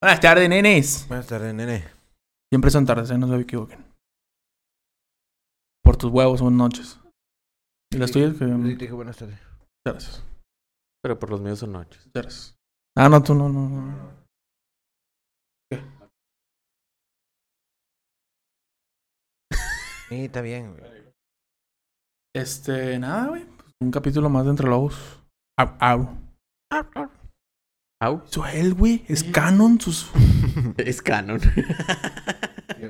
Buenas tardes, nenes. Buenas tardes, nene. Siempre son tardes, ¿eh? no se equivoquen. Por tus huevos son noches. ¿Y las tuyas? Que... Sí, Muchas te dije buenas tardes. gracias. Pero por los míos son noches. Gracias. Ah, no, tú no, no, no. Sí, está bien, güey. Este, nada, güey. Un capítulo más de Entre Lobos. Au, au. Au. Él, güey. Es canon. Sus... Es canon.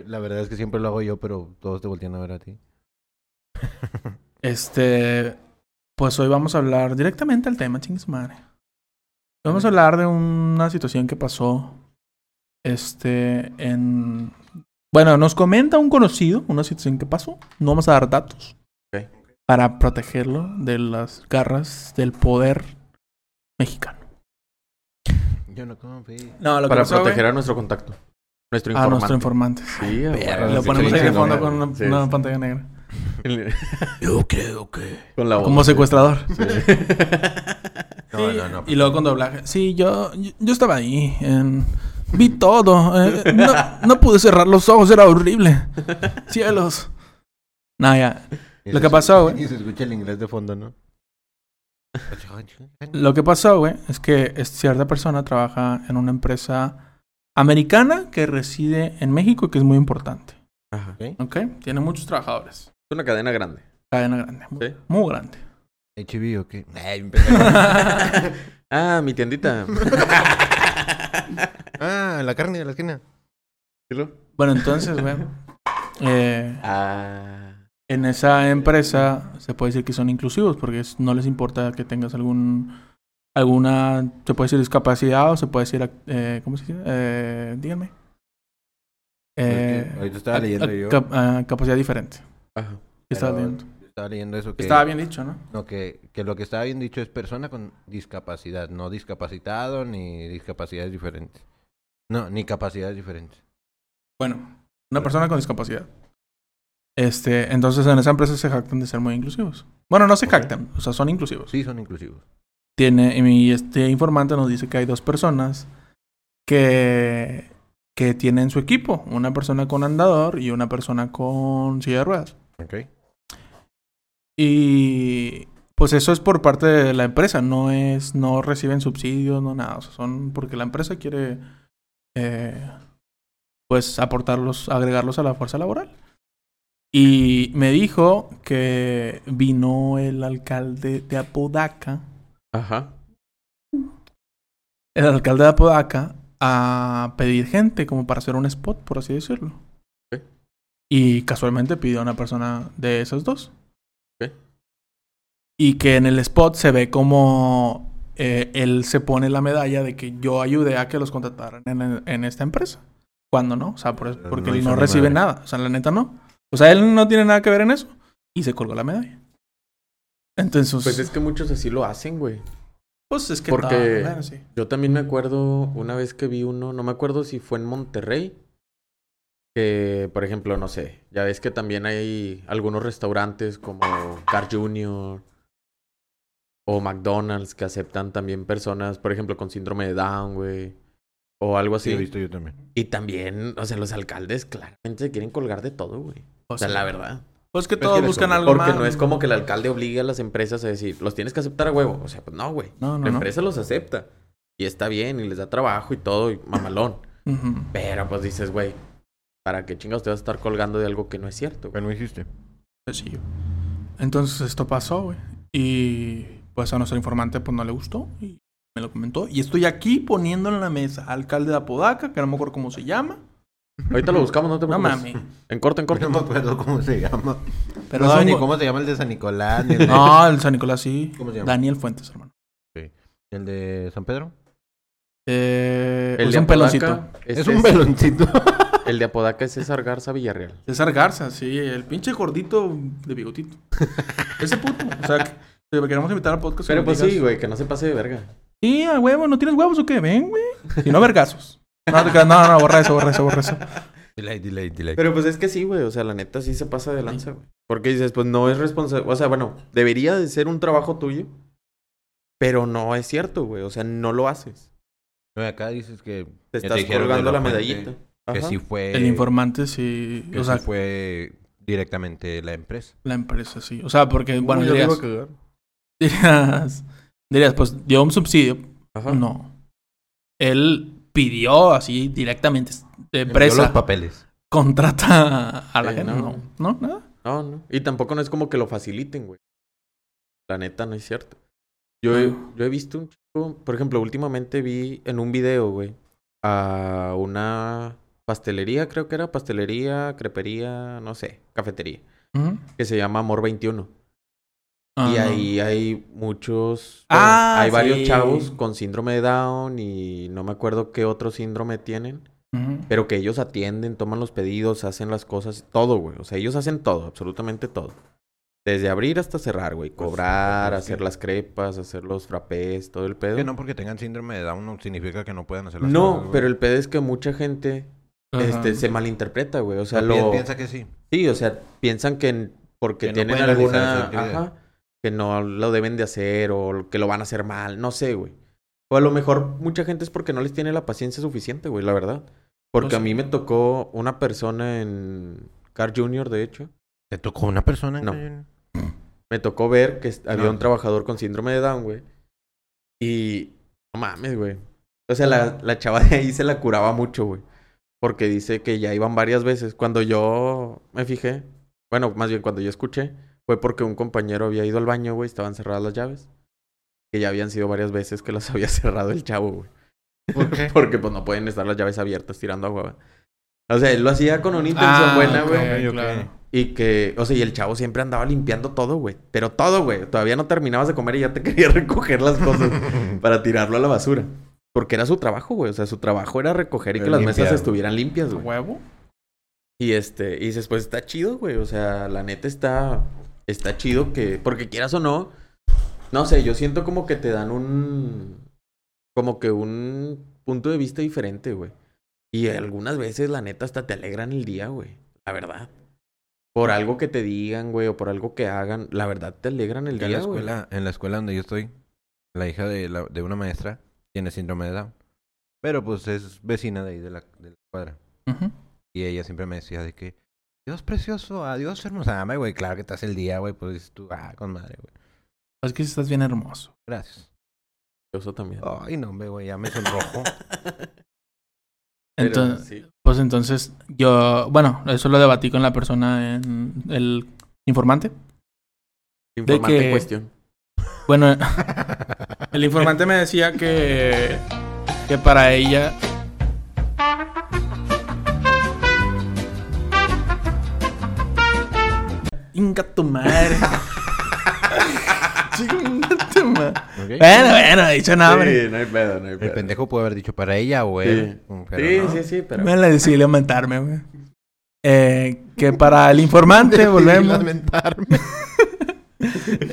La verdad es que siempre lo hago yo, pero todos te voltean a ver a ti. Este, pues hoy vamos a hablar directamente al tema, chingue su madre. Vamos a hablar de una situación que pasó, este, en... Bueno, nos comenta un conocido una situación que pasó. No vamos a dar datos. Ok. Para protegerlo de las garras del poder mexicano. Yo no confío. No, lo Para proteger a nuestro contacto. Nuestro a informante. nuestro informante. Sí, a. Lo ponemos ahí de fondo con una, sí, una sí. pantalla negra. Yo creo que. Con la voz. Como secuestrador. Sí. No, Sí, no, no. Y luego con doblaje. Sí, yo, yo, yo estaba ahí. en- Vi todo. eh, no, no pude cerrar los ojos, era horrible. Cielos. No, ya. Lo que pasó, güey. Y se escucha el inglés de fondo, ¿no? Lo que pasó, güey, es que es- cierta persona trabaja en una empresa americana que reside en México y que es muy importante. Ajá. Es ¿Ok? Tiene muchos trabajadores. una cadena grande. Cadena grande. Muy, Sí. muy grande. HB o qué? Ay, Ah, mi tiendita. ah, la carne de la esquina. Bueno, entonces, güey. eh, Ah. En esa empresa se puede decir que son inclusivos porque no les importa que tengas algún alguna se puede decir discapacidad o se puede decir eh, cómo se dice eh, díganme eh, ahorita estaba leyendo a- yo. cap- capacidad diferente Ajá. ¿Qué estaba leyendo Estaba leyendo eso que. estaba bien dicho no No, que, que lo que estaba bien dicho es persona con discapacidad, no discapacitado ni discapacidades diferentes. No, ni capacidades diferentes. bueno una persona con discapacidad este entonces en esa empresa se jactan de ser muy inclusivos bueno no se jactan o sea son inclusivos Sí, son inclusivos. tiene y este informante nos dice que hay dos personas que que tienen su equipo, una persona con andador y una persona con silla de ruedas. Ok. Y pues eso es por parte de la empresa, no es no reciben subsidios, no nada, o sea, son porque la empresa quiere eh, pues aportarlos, agregarlos a la fuerza laboral. Y me dijo que vino el alcalde de Apodaca Ajá. el alcalde de Apodaca a pedir gente como para hacer un spot, por así decirlo. Y casualmente pidió a una persona de esos dos. Y que en el spot se ve como eh, él se pone la medalla de que yo ayudé a que los contrataran en, en esta empresa. Cuando no, o sea, por- porque no él no recibe nada. O sea, la neta no. O sea, él no tiene nada que ver en eso. Y se colgó la medalla. Entonces, Pues es que muchos así lo hacen, güey. pues es que porque- no, bueno, sí. Yo también me acuerdo una vez que vi uno, no me acuerdo si fue en Monterrey, que por ejemplo, no sé, ya ves que también hay algunos restaurantes como Car Junior o McDonald's que aceptan también personas, por ejemplo, con síndrome de Down, güey, o algo Sí, así. he visto yo también. y también, o sea, los alcaldes claramente se quieren colgar de todo, güey. O Pues sea, sí. la verdad. Pues que Pues todos buscan algo Porque más. no es como que el alcalde obligue a las empresas a decir, los tienes que aceptar a huevo. O sea, pues no, güey. No, no, La no. empresa los acepta. Y está bien, y les da trabajo y todo, y mamalón. Pero pues dices, güey, ¿para qué chingados te vas a estar colgando de algo que no es cierto? güey? ¿Qué no hiciste? Sencillo. Entonces esto pasó, güey. Y pues a nuestro informante pues no le gustó y me lo comentó. Y estoy aquí poniendo en la mesa al alcalde de Apodaca, que no me acuerdo cómo se llama. Ahorita lo buscamos, no te No preocupes. mames. En corto, en corto. No me acuerdo cómo se llama. Pero no es sé ni cómo se llama el de San Nicolás, ni el de, No, el San Nicolás sí. ¿Cómo se llama? Daniel Fuentes, hermano. el de San Pedro. Eh, El es de un peloncito. Apodaca Es, este un veloncito. El de Apodaca es César Garza Villarreal. César Garza, sí. El pinche gordito de bigotito. Ese puto. O sea, que que queremos invitar al podcast. Pero pues digas- sí, güey, que no se pase de verga. Sí, a huevo, ¿no tienes huevos o qué? Ven, güey. Si no, vergazos. No, no, no, borra eso, borra eso, borra eso. delay, delay, delay. Pero pues es que sí, güey. O sea, la neta sí se pasa de lanza, güey. Porque dices, pues no es responsable. O sea, bueno, debería de ser un trabajo tuyo. Pero no es cierto, güey. O sea, no lo haces. No, Acá dices que... Te estás colgando la medallita. Que Ajá. sí fue... El informante sí. que o sí sea, fue directamente la empresa. la empresa sí. O sea, porque, bueno, dirías, a cagar. dirías, dirías, pues dio un subsidio. Ajá. No. Él pidió así directamente. Envió empresa. los papeles. Contrata a la gente. no. No. No, nada. No, no. Y tampoco no es como que lo faciliten, güey. La neta no es cierto. Yo he, Ah. yo he visto un chico, por ejemplo, últimamente vi en un video, güey, a una pastelería, creo que era pastelería, crepería, no sé, cafetería, que se llama Amor 21. Ah, y no. ahí hay muchos, Ah, hay varios chavos con síndrome de Down y no me acuerdo qué otro síndrome tienen. Pero que ellos atienden, toman los pedidos, hacen las cosas, todo, güey. O sea, ellos hacen todo, absolutamente todo. Desde abrir hasta cerrar, güey. Pues, Cobrar, pues, sí. hacer las crepas, hacer los frappés, todo el pedo. Que no porque tengan síndrome de Down no significa que no puedan hacer las No, cosas, güey. pero el pedo es que mucha gente este, se malinterpreta, güey. O sea, lo... Piensa que sí. Sí, o sea, piensan que porque Que no tienen alguna... Ajá. Que no lo deben de hacer o que lo van a hacer mal. No sé, güey. O a lo mejor mucha gente es porque no les tiene la paciencia suficiente, güey, la verdad. Porque sé. a mí me tocó una persona en Car Junior, de hecho. ¿Te tocó una persona? No. güey? Me tocó ver que había No. un trabajador con síndrome de Down, güey. Y no mames, güey. O sea, la, la chava de ahí se la curaba mucho, güey. Porque dice que ya iban varias veces. Cuando yo me fijé, bueno, más bien cuando yo escuché, fue porque un compañero había ido al baño, güey, estaban cerradas las llaves. Que ya habían sido varias veces que las había cerrado el chavo, güey. ¿Por qué? Porque pues no pueden estar las llaves abiertas tirando agua, güey. O sea, él lo hacía con una intención Ah, buena, güey. ok. claro. Y que, o sea, y el chavo siempre andaba limpiando todo, güey. Pero todo, güey. Todavía no terminabas de comer y ya te quería recoger las cosas para tirarlo a la basura. Porque era su trabajo, güey. O sea, su trabajo era recoger y que las mesas estuvieran limpias, güey. ¿Huevo? Y este, y dices, pues está chido, güey. O sea, la neta está, está chido que, porque quieras o no, no sé, yo siento como que te dan un, como que un punto de vista diferente, güey. Y algunas veces, la neta, hasta te alegran el día, güey. La verdad. Por algo que te digan, güey, o por algo que hagan, la verdad te alegran el en la güey. escuela, en la escuela donde yo estoy, la hija de, la- de una maestra tiene síndrome de Down. Pero pues es vecina de ahí de la, de la cuadra. Y ella siempre me decía de que, Dios precioso, adiós hermosa. Dame, güey, claro que estás el día, güey. Pues tú, ah, con madre, güey. Es que estás bien hermoso. Gracias. Eso también. Ay, no, hombre, güey, ya me sonrojo. Pero, Entonces, sí. pues entonces yo, bueno, eso lo debatí con la persona en el informante. Informante que- en cuestión. Bueno, el informante me decía que que para ella Inga tu madre. Chinga tu madre. ¿Ok? Bueno, bueno, he dicho nada. Sí, no hay pedo, no hay El pendejo puede haber dicho para ella o él. Sí. pero Sí, no. sí, sí, pero... Me la decidí lamentarme, güey. Eh, que para el informante, volvemos. lamentarme.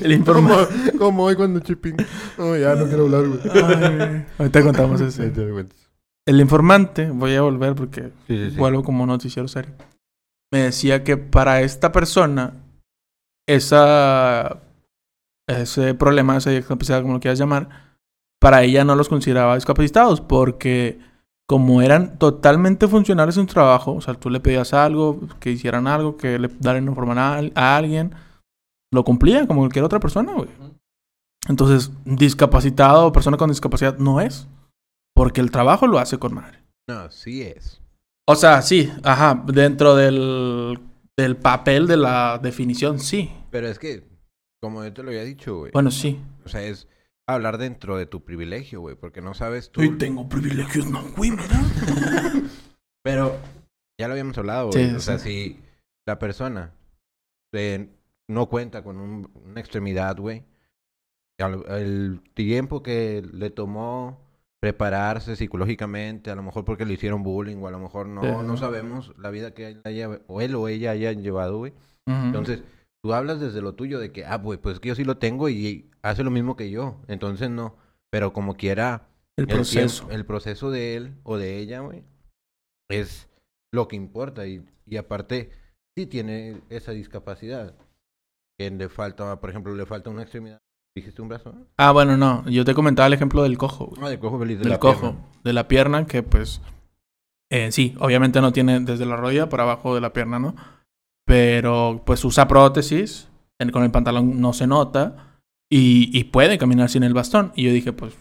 El informante. como, como hoy cuando Chipín. No, ya no quiero hablar, güey. Ahorita contamos eso. El informante, voy a volver porque Sí, sí, sí. vuelvo como noticiero serio. Me decía que para esta persona, esa, ese problema, esa discapacidad, como lo quieras llamar, para ella no los consideraba discapacitados porque como eran totalmente funcionales en su trabajo, o sea, tú le pedías algo, que hicieran algo, que le daran información a, a alguien, lo cumplían como cualquier otra persona, güey. Entonces, discapacitado o persona con discapacidad no es, porque el trabajo lo hace con madre. No, sí es. O sea, sí, ajá, dentro del, del papel de la definición, sí. Pero es que, como yo te lo había dicho, güey. Bueno, sí. O sea, es hablar dentro de tu privilegio, güey. Porque no sabes tú. Hoy tengo privilegios, no, güey, mira. Pero ya lo habíamos hablado, Sí, güey. o sea, sí. si la persona eh, no cuenta con un- una extremidad, güey, el tiempo que le tomó prepararse psicológicamente, a lo mejor porque le hicieron bullying, o a lo mejor no, Sí. no sabemos la vida que él, haya- o él o ella hayan llevado, güey. Entonces, tú hablas desde lo tuyo de que, ah, güey, pues es que yo sí lo tengo y hace lo mismo que yo. Entonces, no. Pero como quiera, el el proceso. tiempo- el proceso de él o de ella, güey, es lo que importa. Y, y aparte, sí tiene esa discapacidad. Que le falta, por ejemplo, le falta una extremidad. ¿Dijiste un brazo? Ah, bueno, no. Yo te comentaba el ejemplo del cojo, güey. Ah, del cojo feliz de del la cojo, pierna. de la pierna, que pues eh, sí, obviamente no tiene desde la rodilla para abajo de la pierna, ¿no? Pero pues usa prótesis, en- con el pantalón no se nota y, y puede caminar sin el bastón. Y yo dije, pues,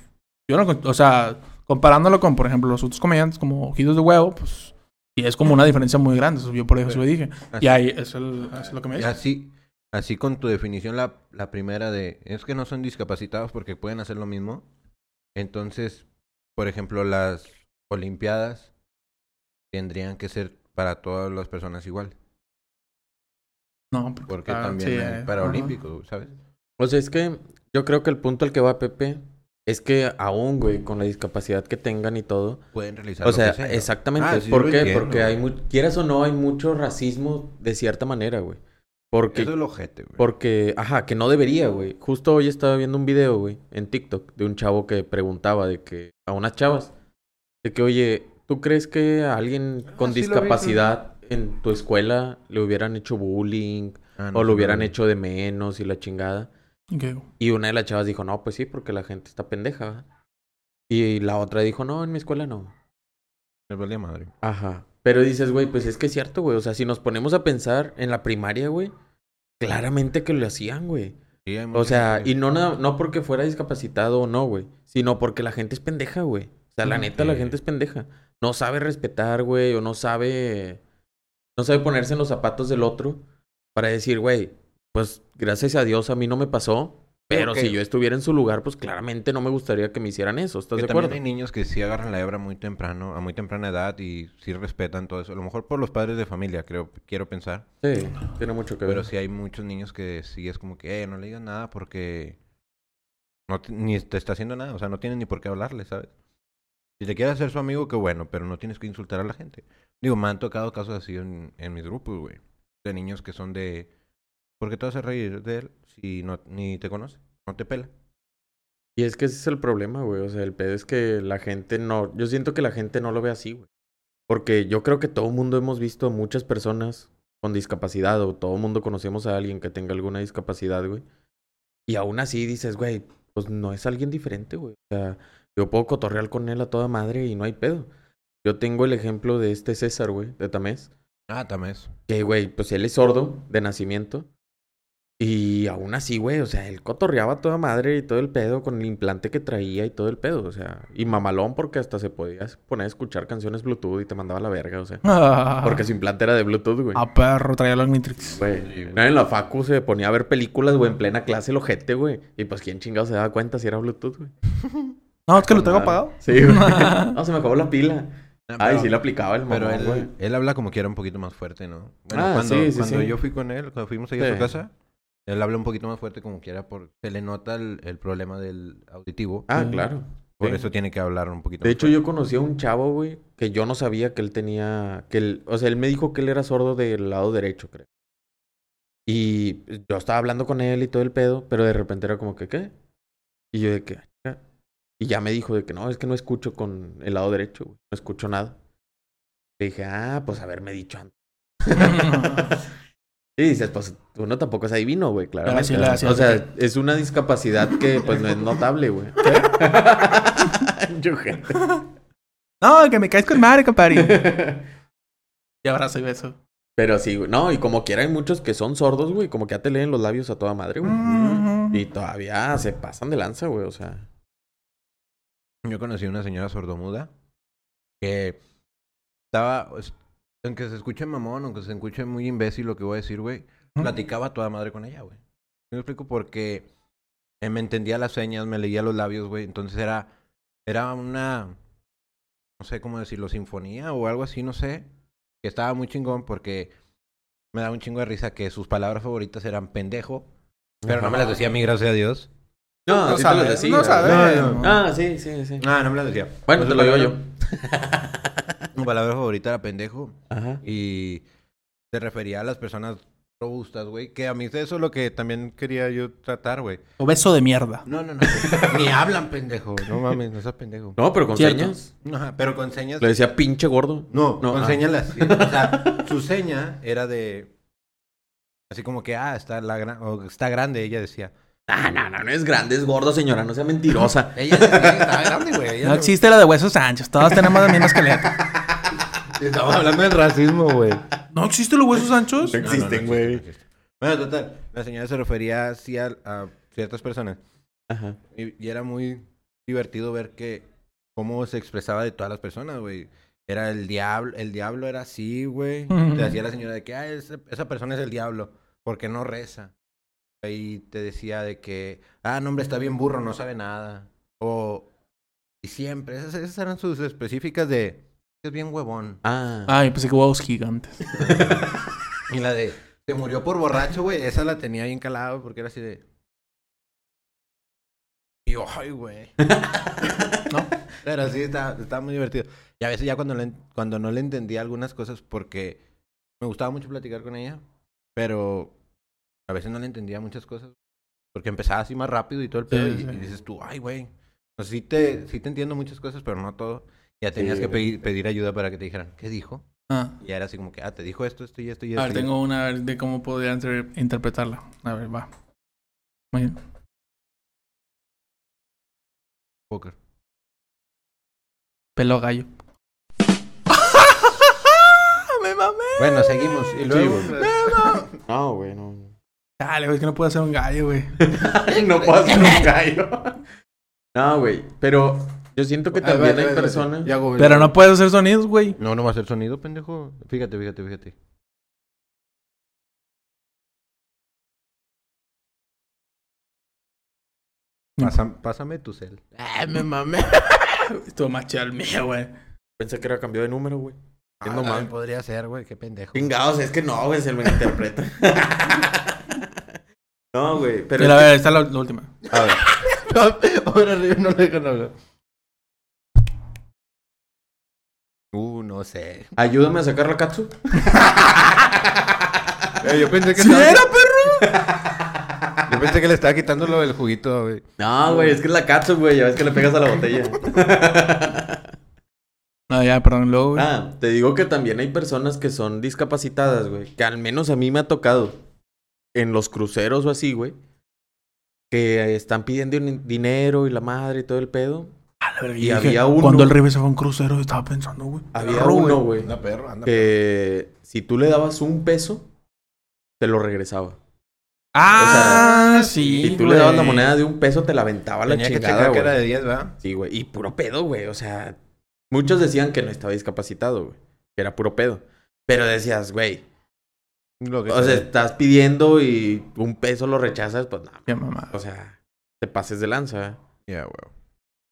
yo no, o sea, comparándolo con, por ejemplo, los otros comediantes como Ojitos de Huevo, pues, y es como una diferencia muy grande, yo por eso lo dije. Así- Y ahí, eso es, el- eso es lo que me y dice. así, así con tu definición, la, la primera de... Es que no son discapacitados porque pueden hacer lo mismo. Entonces, por ejemplo, las Olimpiadas tendrían que ser para todas las personas igual. No, Porque ah, también sí, hay eh, ¿sabes? O sea, es que yo creo que el punto al que va Pepe es que aún, güey, con la discapacidad que tengan y todo. Pueden realizar O lo sea, que sea. exactamente. Ah, sí, ¿Por lo qué? entiendo, Porque hay, mu- quieras o no, hay mucho racismo de cierta manera, güey. Porque, Eso es lo ojete, güey. porque, ajá, que no debería, güey. Justo hoy estaba viendo un video, güey, en TikTok, de un chavo que preguntaba de que, a unas chavas, de que, oye, ¿tú crees que a alguien con Ah, sí vi, discapacidad en tu escuela le hubieran hecho bullying Ah, no, o lo hubieran hecho de menos y la chingada? Y una de las chavas dijo, no, pues sí, porque la gente está pendeja. ¿verdad?". Y la otra dijo, no, en mi escuela no. Me valía madre. Ajá. Pero dices, güey, pues es que es cierto, güey. O sea, si nos ponemos a pensar en la primaria, güey, claramente que lo hacían, güey. Sí, O sea, y no, no porque fuera discapacitado o no, güey, sino porque la gente es pendeja, güey. O sea, la neta, la gente es pendeja. No sabe respetar, güey, o no sabe. No sabe ponerse en los zapatos del otro para decir, güey, pues gracias a Dios a mí no me pasó. Pero si yo estuviera en su lugar, pues claramente no me gustaría que me hicieran eso. ¿Estás Que de también acuerdo? hay niños que sí agarran la hebra muy temprano, a muy temprana edad y sí respetan todo eso. A lo mejor por los padres de familia, creo, quiero pensar. Sí, tiene mucho que ver. Pero sí hay muchos niños que sí es como que, eh, no le digas nada porque no te- ni te está haciendo nada. O sea, no tienes ni por qué hablarle, ¿sabes? Si te quieres hacer su amigo, qué bueno, pero no tienes que insultar a la gente. Digo, me han tocado casos así en, en mis grupos, güey. De niños que son de... ¿Por qué te vas a reír de él si no, ni te conoce? No te pela. Y es que ese es el problema, güey. O sea, el pedo es que la gente no. Yo siento que la gente no lo ve así, güey. Porque yo creo que todo el mundo hemos visto a muchas personas con discapacidad o todo el mundo conocemos a alguien que tenga alguna discapacidad, güey. Y aún así dices, güey, pues no es alguien diferente, güey. O sea, yo puedo cotorrear con él a toda madre y no hay pedo. Yo tengo el ejemplo de este César, güey, de Tamés. Ah, tamés. Que, güey, pues él es sordo de nacimiento. Y aún así, güey, o sea, él cotorreaba toda madre y todo el pedo con el implante que traía y todo el pedo, o sea, y mamalón porque hasta se podía poner a escuchar canciones Bluetooth y te mandaba la verga, o sea, porque su implante era de Bluetooth, güey. A perro, traía la Omnitrix. Güey, en la facu se ponía a ver películas, güey, en plena clase el ojete, güey. Y pues quién chingado se daba cuenta si era Bluetooth, güey. No, es que lo tengo apagado. Sí, güey. No, se me acabó la pila. Ah, Ay, pero- sí le aplicaba el Pero mamón, güey. él, él habla como que era un poquito más fuerte, ¿no? Bueno, Ah, cuando, sí, sí, cuando sí. yo fui con él, cuando fuimos ahí a su casa, él habla un poquito más fuerte como quiera por... Se le nota el, el problema del auditivo. Ah, claro. por sí. eso tiene que hablar un poquito De más hecho, yo conocí a un chavo, güey, que yo no sabía que él tenía, que él, o sea, él me dijo que él era sordo del lado derecho, creo. Y yo estaba hablando con él y todo el pedo, pero de repente era como que, ¿qué? Y yo de que, "Ah". y ya me dijo de que no, es que no escucho con el lado derecho, güey, no escucho nada. Le dije, ah, pues haberme dicho antes. Y dices, pues uno tampoco es adivino, güey, claro. Ah, sí, o sea, es una discapacidad que pues no es notable, güey. Yo, gente. No, que me caes con madre, compadre. Y abrazo y beso. Pero sí, güey. No, y como quiera hay muchos que son sordos, güey. Como que ya te leen los labios a toda madre, güey. Mm. Y todavía se pasan de lanza, güey. O sea. Yo conocí a una señora sordomuda que estaba... pues, Aunque se escuche mamón, aunque se escuche muy imbécil lo que voy a decir, güey, platicaba a toda madre con ella, güey. Me explico porque eh, me entendía las señas, me leía los labios, güey. Entonces era, era una, no sé cómo decirlo, sinfonía o algo así, no sé. Que estaba muy chingón porque me daba un chingo de risa que sus palabras favoritas eran pendejo. Pero no me las decía a mí, gracias a Dios. No, No sí te lo sabe, decía. no güey. sabe. No, no. Ah, sí, sí, sí. Ah, no me las decía. Bueno, te lo digo yo. Su palabra favorita era pendejo. Ajá. Y se refería a las personas robustas, güey. Que a mí eso es lo que también quería yo tratar, güey. Obeso de mierda. No, no, no. Ni hablan pendejo. No mames, no seas pendejo. No, pero con Cierto. señas. Ajá, pero con señas. Le decía pinche gordo. No, No, con ah. señas las. O sea, su seña era de. Así como que, ah, está, la gran... o está grande, ella decía. Ah, no, no, no es grande, es gordo, señora, no sea mentirosa. Ella decía que estaba grande, güey. Ella No existe la de huesos Sánchez. Todos tenemos la misma esqueleto. Estamos hablando del racismo, güey. ¿No existe los huesos anchos? No existen, güey. Bueno, total. La señora se refería así a, a ciertas personas. Ajá. Y, y era muy divertido ver que cómo se expresaba de todas las personas, güey. Era el diablo, el diablo era así, güey. Te decía la señora de que, ah, esa, esa persona es el diablo, porque no reza. Y te decía de que, ah, no, hombre, está bien burro, no sabe nada. O, y siempre, esas, esas eran sus específicas de, es bien huevón. Ah. Ay, pensé que huevos gigantes. Y la de, se murió por borracho, güey, esa la tenía bien calada, porque era así de... Y yo, ay, güey. ¿No? Pero sí, estaba, estaba muy divertido. Y a veces ya cuando, le, cuando no le entendía algunas cosas, porque me gustaba mucho platicar con ella, pero a veces no le entendía muchas cosas. Porque empezaba así más rápido y todo el pedo, Sí, y, sí. y dices tú, ay, güey. Pues sí te, sí te entiendo muchas cosas, pero no todo. Ya tenías Sí, que pedir, pedir ayuda para que te dijeran, ¿qué dijo? Ah. Y ya era así como que, ah, te dijo esto, esto y esto y A esto. ver, y tengo una a ver, de cómo podría inter- interpretarla. A ver, va. Muy bien. Póker. Pelo gallo. ¡Me mamé! Bueno, seguimos. Y luego. güey. No, güey, no. Dale, güey, es que no puedo hacer un gallo, güey. no puedo hacer un gallo. No, güey. Pero yo siento que también hay personas. Ya, güey. Pero no puedes hacer sonidos, güey. No, no va a hacer sonido, pendejo. Fíjate, fíjate, fíjate. Pásame, pásame tu cel. Ay, me mamé. Estuvo más chido el mío, güey. Pensé que era cambio de número, güey. Ah, normal. podría ser, güey, qué pendejo. Chingados, es que no, güey, se me interpreta. no, güey. Pero. Mira, a ver, esta es la, la última. A ver. Ahora arriba no le dejan hablar. Uh, no sé. Ayúdame a sacar la katsu. Eh, yo pensé que ¡Sí estaba- era, perro! Yo pensé que le estaba quitando lo del juguito, güey. No, güey, es que es la katsu, güey. Ya ves que le pegas a la botella. No, ya, perdón, luego, güey. Ah, te digo que también hay personas que son discapacitadas, güey. Que al menos a mí me ha tocado. En los cruceros o así, güey. Que están pidiendo dinero y la madre y todo el pedo. A la verga, y había uno- Cuando el River se fue a un crucero, estaba pensando, güey. Había perro, uno, güey. Anda perro, anda perro. Que si tú le dabas un peso, te lo regresaba. Ah, sí. si tú le dabas la moneda de un peso, te la aventaba la Tenía que chingada, que güey. era de 10, ¿verdad? Sí, güey. Y puro pedo, güey. O sea, muchos decían que no estaba discapacitado, güey. Que era puro pedo. Pero decías, güey. Lo que O sea, sea. estás pidiendo y un peso lo rechazas, pues no. Qué mamá. O sea, te pases de lanza. Ya, güey.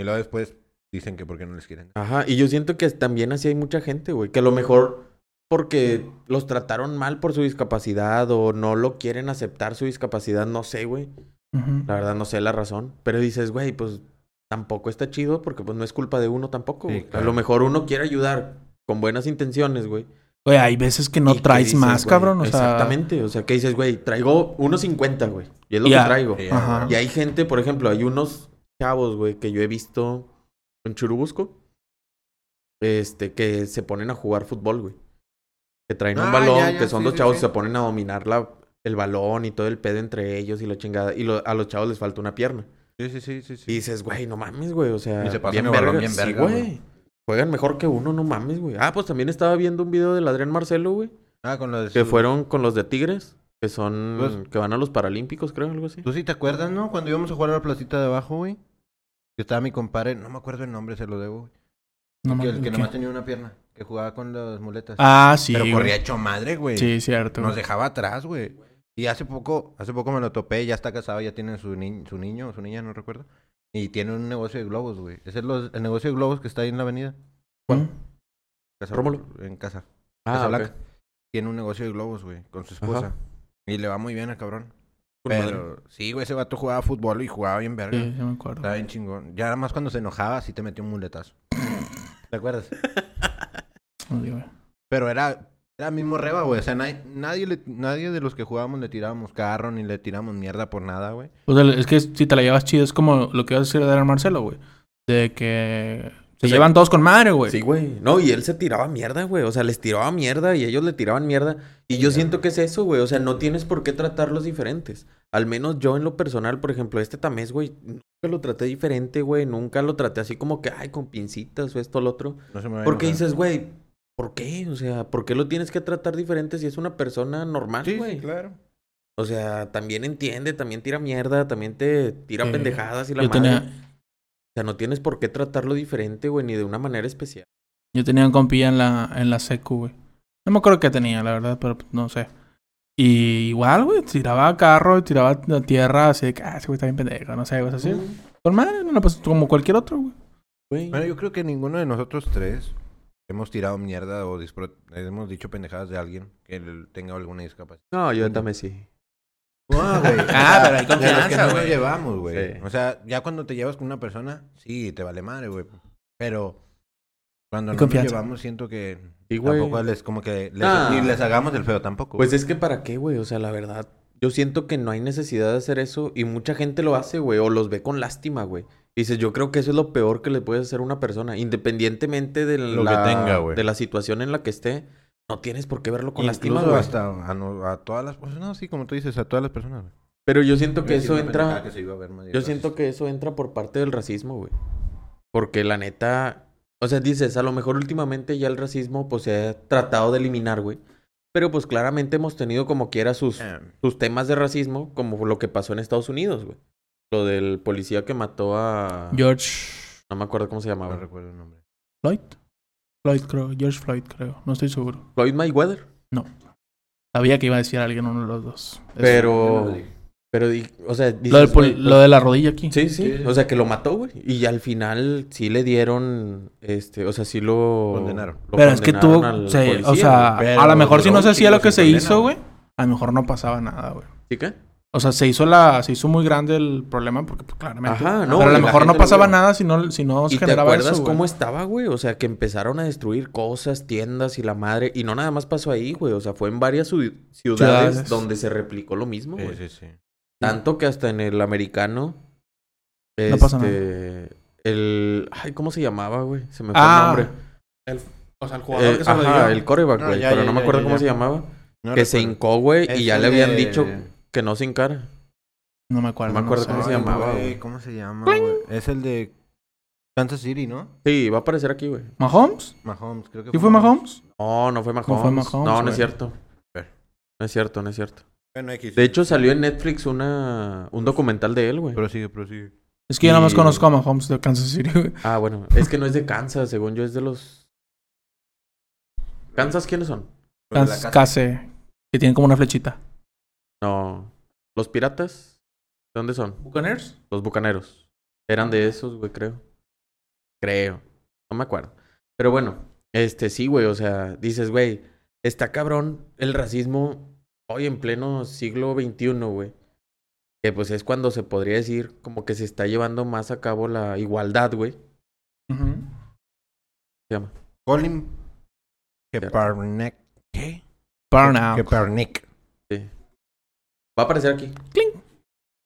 Y luego después dicen que porque no les quieren. Ajá. Y yo siento que también así hay mucha gente, güey. Que a lo mejor porque los trataron mal por su discapacidad o no lo quieren aceptar su discapacidad, no sé, güey. La verdad no sé la razón. Pero dices, güey, pues tampoco está chido porque pues no es culpa de uno tampoco. Sí, güey. claro. A lo mejor uno quiere ayudar con buenas intenciones, güey. Oye, hay veces que no que traes dices, más, güey, cabrón. O sea, Exactamente. O sea, que dices, güey, traigo 1.50, güey. Y es lo que traigo. Y hay gente, por ejemplo, hay unos chavos, güey, que yo he visto en Churubusco. Este, que se ponen a jugar fútbol, güey. Que traen un Ah, balón, ya, ya, que son sí, dos sí, chavos sí. que se ponen a dominar la, el balón y todo el pedo entre ellos y la chingada. Y lo- a los chavos les falta una pierna. Sí, sí, sí, sí. Y dices, güey, no mames, güey. O sea, Y se el balón bien Sí, verga, güey. güey. Juegan mejor que uno, no mames, güey. Ah, pues también estaba viendo un video del Adrián Marcelo, güey. Ah, con lo de Que fueron con los de Tigres. Que son... Pues- que van a los Paralímpicos, creo, algo así. ¿Tú sí te acuerdas, no? Cuando íbamos a jugar a la placita de abajo, güey. Que estaba mi compadre, no me acuerdo el nombre, se lo debo, güey. no que el que nomás tenía una pierna, que jugaba con las muletas. Ah, sí. Pero güey. corría hecho madre, güey. Sí, cierto. Nos güey. dejaba atrás, güey. Y hace poco, hace poco me lo topé, ya está casado, ya tiene su, ni su niño o su niña, no recuerdo. Y tiene un negocio de globos, güey. Ese es los- el negocio de globos que está ahí en la avenida. ¿Mm? Casa, Rómulo. En casa. Ah, Casa ok. Blanca. Tiene un negocio de globos, güey, con su esposa. Ajá. Y le va muy bien al cabrón. Pero sí, güey, ese vato jugaba fútbol y jugaba bien verga. Sí, ya me acuerdo. Estaba bien chingón. Ya nada más cuando se enojaba, sí te metía un muletazo. ¿Te acuerdas? Sí, güey. Pero era, era mismo reba, güey. O sea, nadie, nadie, le- nadie de los que jugábamos le tirábamos carro ni le tirábamos mierda por nada, güey. O sea, es que si te la llevas chido, es como lo que ibas a decir de Marcelo, güey. De que Se O sea, llevan todos con madre, güey. Sí, güey. No, y él se tiraba mierda, güey. O sea, les tiraba mierda y ellos le tiraban mierda. Y yo siento que es eso, güey. O sea, no tienes por qué tratarlos diferentes. Al menos yo en lo personal, por ejemplo, este tamés, güey, nunca lo traté diferente, güey. Nunca lo traté así como que, ay, con pincitas o esto o lo otro. No se me va a Porque enojar. dices, güey, ¿por qué? O sea, ¿por qué lo tienes que tratar diferente si es una persona normal, Sí, güey? sí, claro. O sea, también entiende, también tira mierda, también te tira Sí. pendejadas y la Yo madre. tenía, O sea, no tienes por qué tratarlo diferente, güey, ni de una manera especial. yo tenía un compilla en la, en la secu, güey. No me acuerdo qué tenía, la verdad, pero pues, no sé. Y igual, güey, tiraba carro, tiraba tierra, así de que, ah, ese güey está bien pendejo, no sé, güey, así. Con madre, no, pues como cualquier otro, güey. Bueno, yo creo que ninguno de nosotros tres hemos tirado mierda o hemos dicho pendejadas de alguien que tenga alguna discapacidad. No, yo también sí. No, güey. Ah, pero hay que confianza, no güey. llevamos, güey. Sí. O sea, ya cuando te llevas con una persona, sí, te vale madre, güey. Pero cuando no confianza. nos llevamos, siento que Sí, tampoco les, como que les, Ah. ni les hagamos el feo tampoco. Pues güey. es que para qué, güey. O sea, la verdad, yo siento que no hay necesidad de hacer eso y mucha gente lo hace, güey, o los ve con lástima, güey. Dices, yo creo que eso es lo peor que le puedes hacer a una persona, independientemente de Lo que la, tenga, güey. de la situación en la que esté. No tienes por qué verlo con güey. hasta a, no- a todas las personas, no, sí, como tú dices, a todas las personas. güey. Pero yo siento que eso entra... pendejada que se iba a ver más Yo siento que eso entra por parte del racismo, güey. Porque la neta, o sea, dices, a lo mejor últimamente ya el racismo pues se ha tratado de eliminar, güey. Pero pues claramente hemos tenido como quiera sus, Eh, sus temas de racismo, como lo que pasó en Estados Unidos, güey. Lo del policía que mató a... George No me acuerdo cómo se no llamaba. recuerdo el nombre. Floyd. Floyd, creo. George Floyd, creo. No estoy seguro. Floyd Mayweather. Sabía que iba a decir alguien uno de los dos. Eso. Pero... Pero, di- o sea, dices, Lo, del poli- güey, lo de la rodilla aquí. Sí, sí, Sí. o sea, que lo mató, güey. Y al final sí le dieron, este, o sea, sí lo... Condenaron. lo Pero es que tú, al policía, o sea, a lo mejor si no se hacía lo que se hizo, güey, a lo mejor no pasaba nada, güey. ¿Sí qué? O sea, se hizo la, se hizo muy grande el problema porque pues, claramente. Ajá, no, pero a lo mejor no lo pasaba nada si no, si no se ¿Y te acuerdas eso, güey. cómo estaba, güey? O sea, que empezaron a destruir cosas, tiendas y la madre. Y no nada más pasó ahí, güey. O sea, fue en varias ciu- ciudades, Ciudades. donde se replicó lo mismo, Sí, güey. sí, sí. Tanto que hasta en el americano... No pasa nada. este, El... Ay, ¿cómo se llamaba, güey? Se me fue Ah, el nombre. O sea, el Eh, jugador que se lo ajá, dio. el coreback, No, güey. ya, pero ya, no me acuerdo ya, cómo ya. se llamaba. No que se hincó, güey. Y ya el le habían dicho que no se hincara. No me acuerdo. No me acuerdo sé. cómo se llamaba. ¿Cómo se llama, güey? Es el de Kansas City, ¿no? Sí, va a aparecer aquí, güey. ¿Mahomes? Mahomes, creo que ¿Sí fue Mahomes? No, no fue Mahomes. fue Mahomes, no, no es cierto. No es cierto, no es cierto. Bueno, X. De hecho, salió en Netflix una, un documental de él, güey. Prosigue, prosigue. Es que yo nada más Y- conozco a Mahomes de Kansas City, güey. Ah, bueno. Es que no es de Kansas, según yo es de los... ¿Kansas quiénes son? Kansas. Case, que tiene como una flechita. No. ¿Los piratas? ¿De dónde son? ¿Buccaneers? Los bucaneros. Eran de esos, güey, creo. Creo. No me acuerdo. Pero bueno, este sí, güey. O sea, dices, güey, está cabrón el racismo hoy en pleno siglo XXI, güey. Que pues es cuando se podría decir como que se está llevando más a cabo la igualdad, güey. Ujú. Se llama. Colin. ¿Qué? Sí. Va a aparecer aquí. Cling.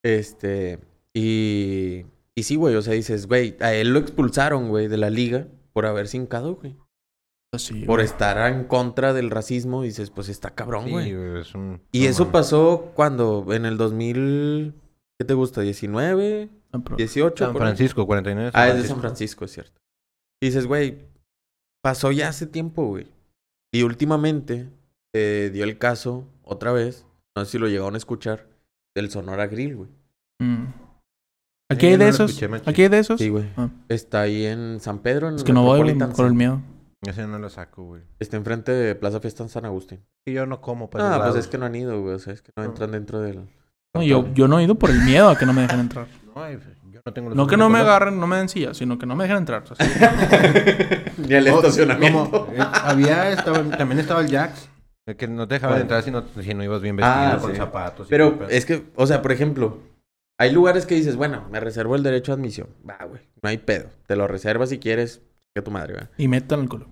Este. Y. Y sí, güey. O sea, dices, güey, a él lo expulsaron, güey, de la liga por haberse hincado, güey. Sí, Por güey. estar en contra del racismo. Dices, pues está cabrón, Sí, güey. es un... y no eso pasó cuando, en el 2000. ¿Qué te gusta? ¿19? Ah, pero- ¿18? San por? Francisco, 49. Ah, es de San Francisco, es cierto. Y dices, güey, pasó ya hace tiempo, güey. Y últimamente se dio el caso, otra vez, no sé si lo llegaron a escuchar, del Sonora Grill, güey. Mm. Aquí hay de esos. escuché. Aquí hay de esos. Sí, güey. Ah. Está ahí en San Pedro, en Es que no voy Metropolitan por el miedo. Ese no lo saco, güey. Está enfrente de Plaza Fiesta en San Agustín. Y yo no como para Ah, pues lados. es que no han ido, güey. O sea, es que no No. entran dentro del... No, yo, yo no he ido por el miedo a que no me dejen entrar. No, ay, yo no tengo los No que no me color. agarren, no me den silla, sino que no me dejen entrar. O sea, Ni el estacionamiento. como, eh, había, estaba, también estaba el Jax. Que no te dejaban ¿Cuál? entrar si no, si no ibas bien vestido, Ah, con sí. zapatos. y Pero es que, o sea, por ejemplo, hay lugares que dices, bueno, me reservo el derecho a admisión. Va, güey, no hay pedo. Te lo reservas si quieres, que tu madre, va. y metan el culo.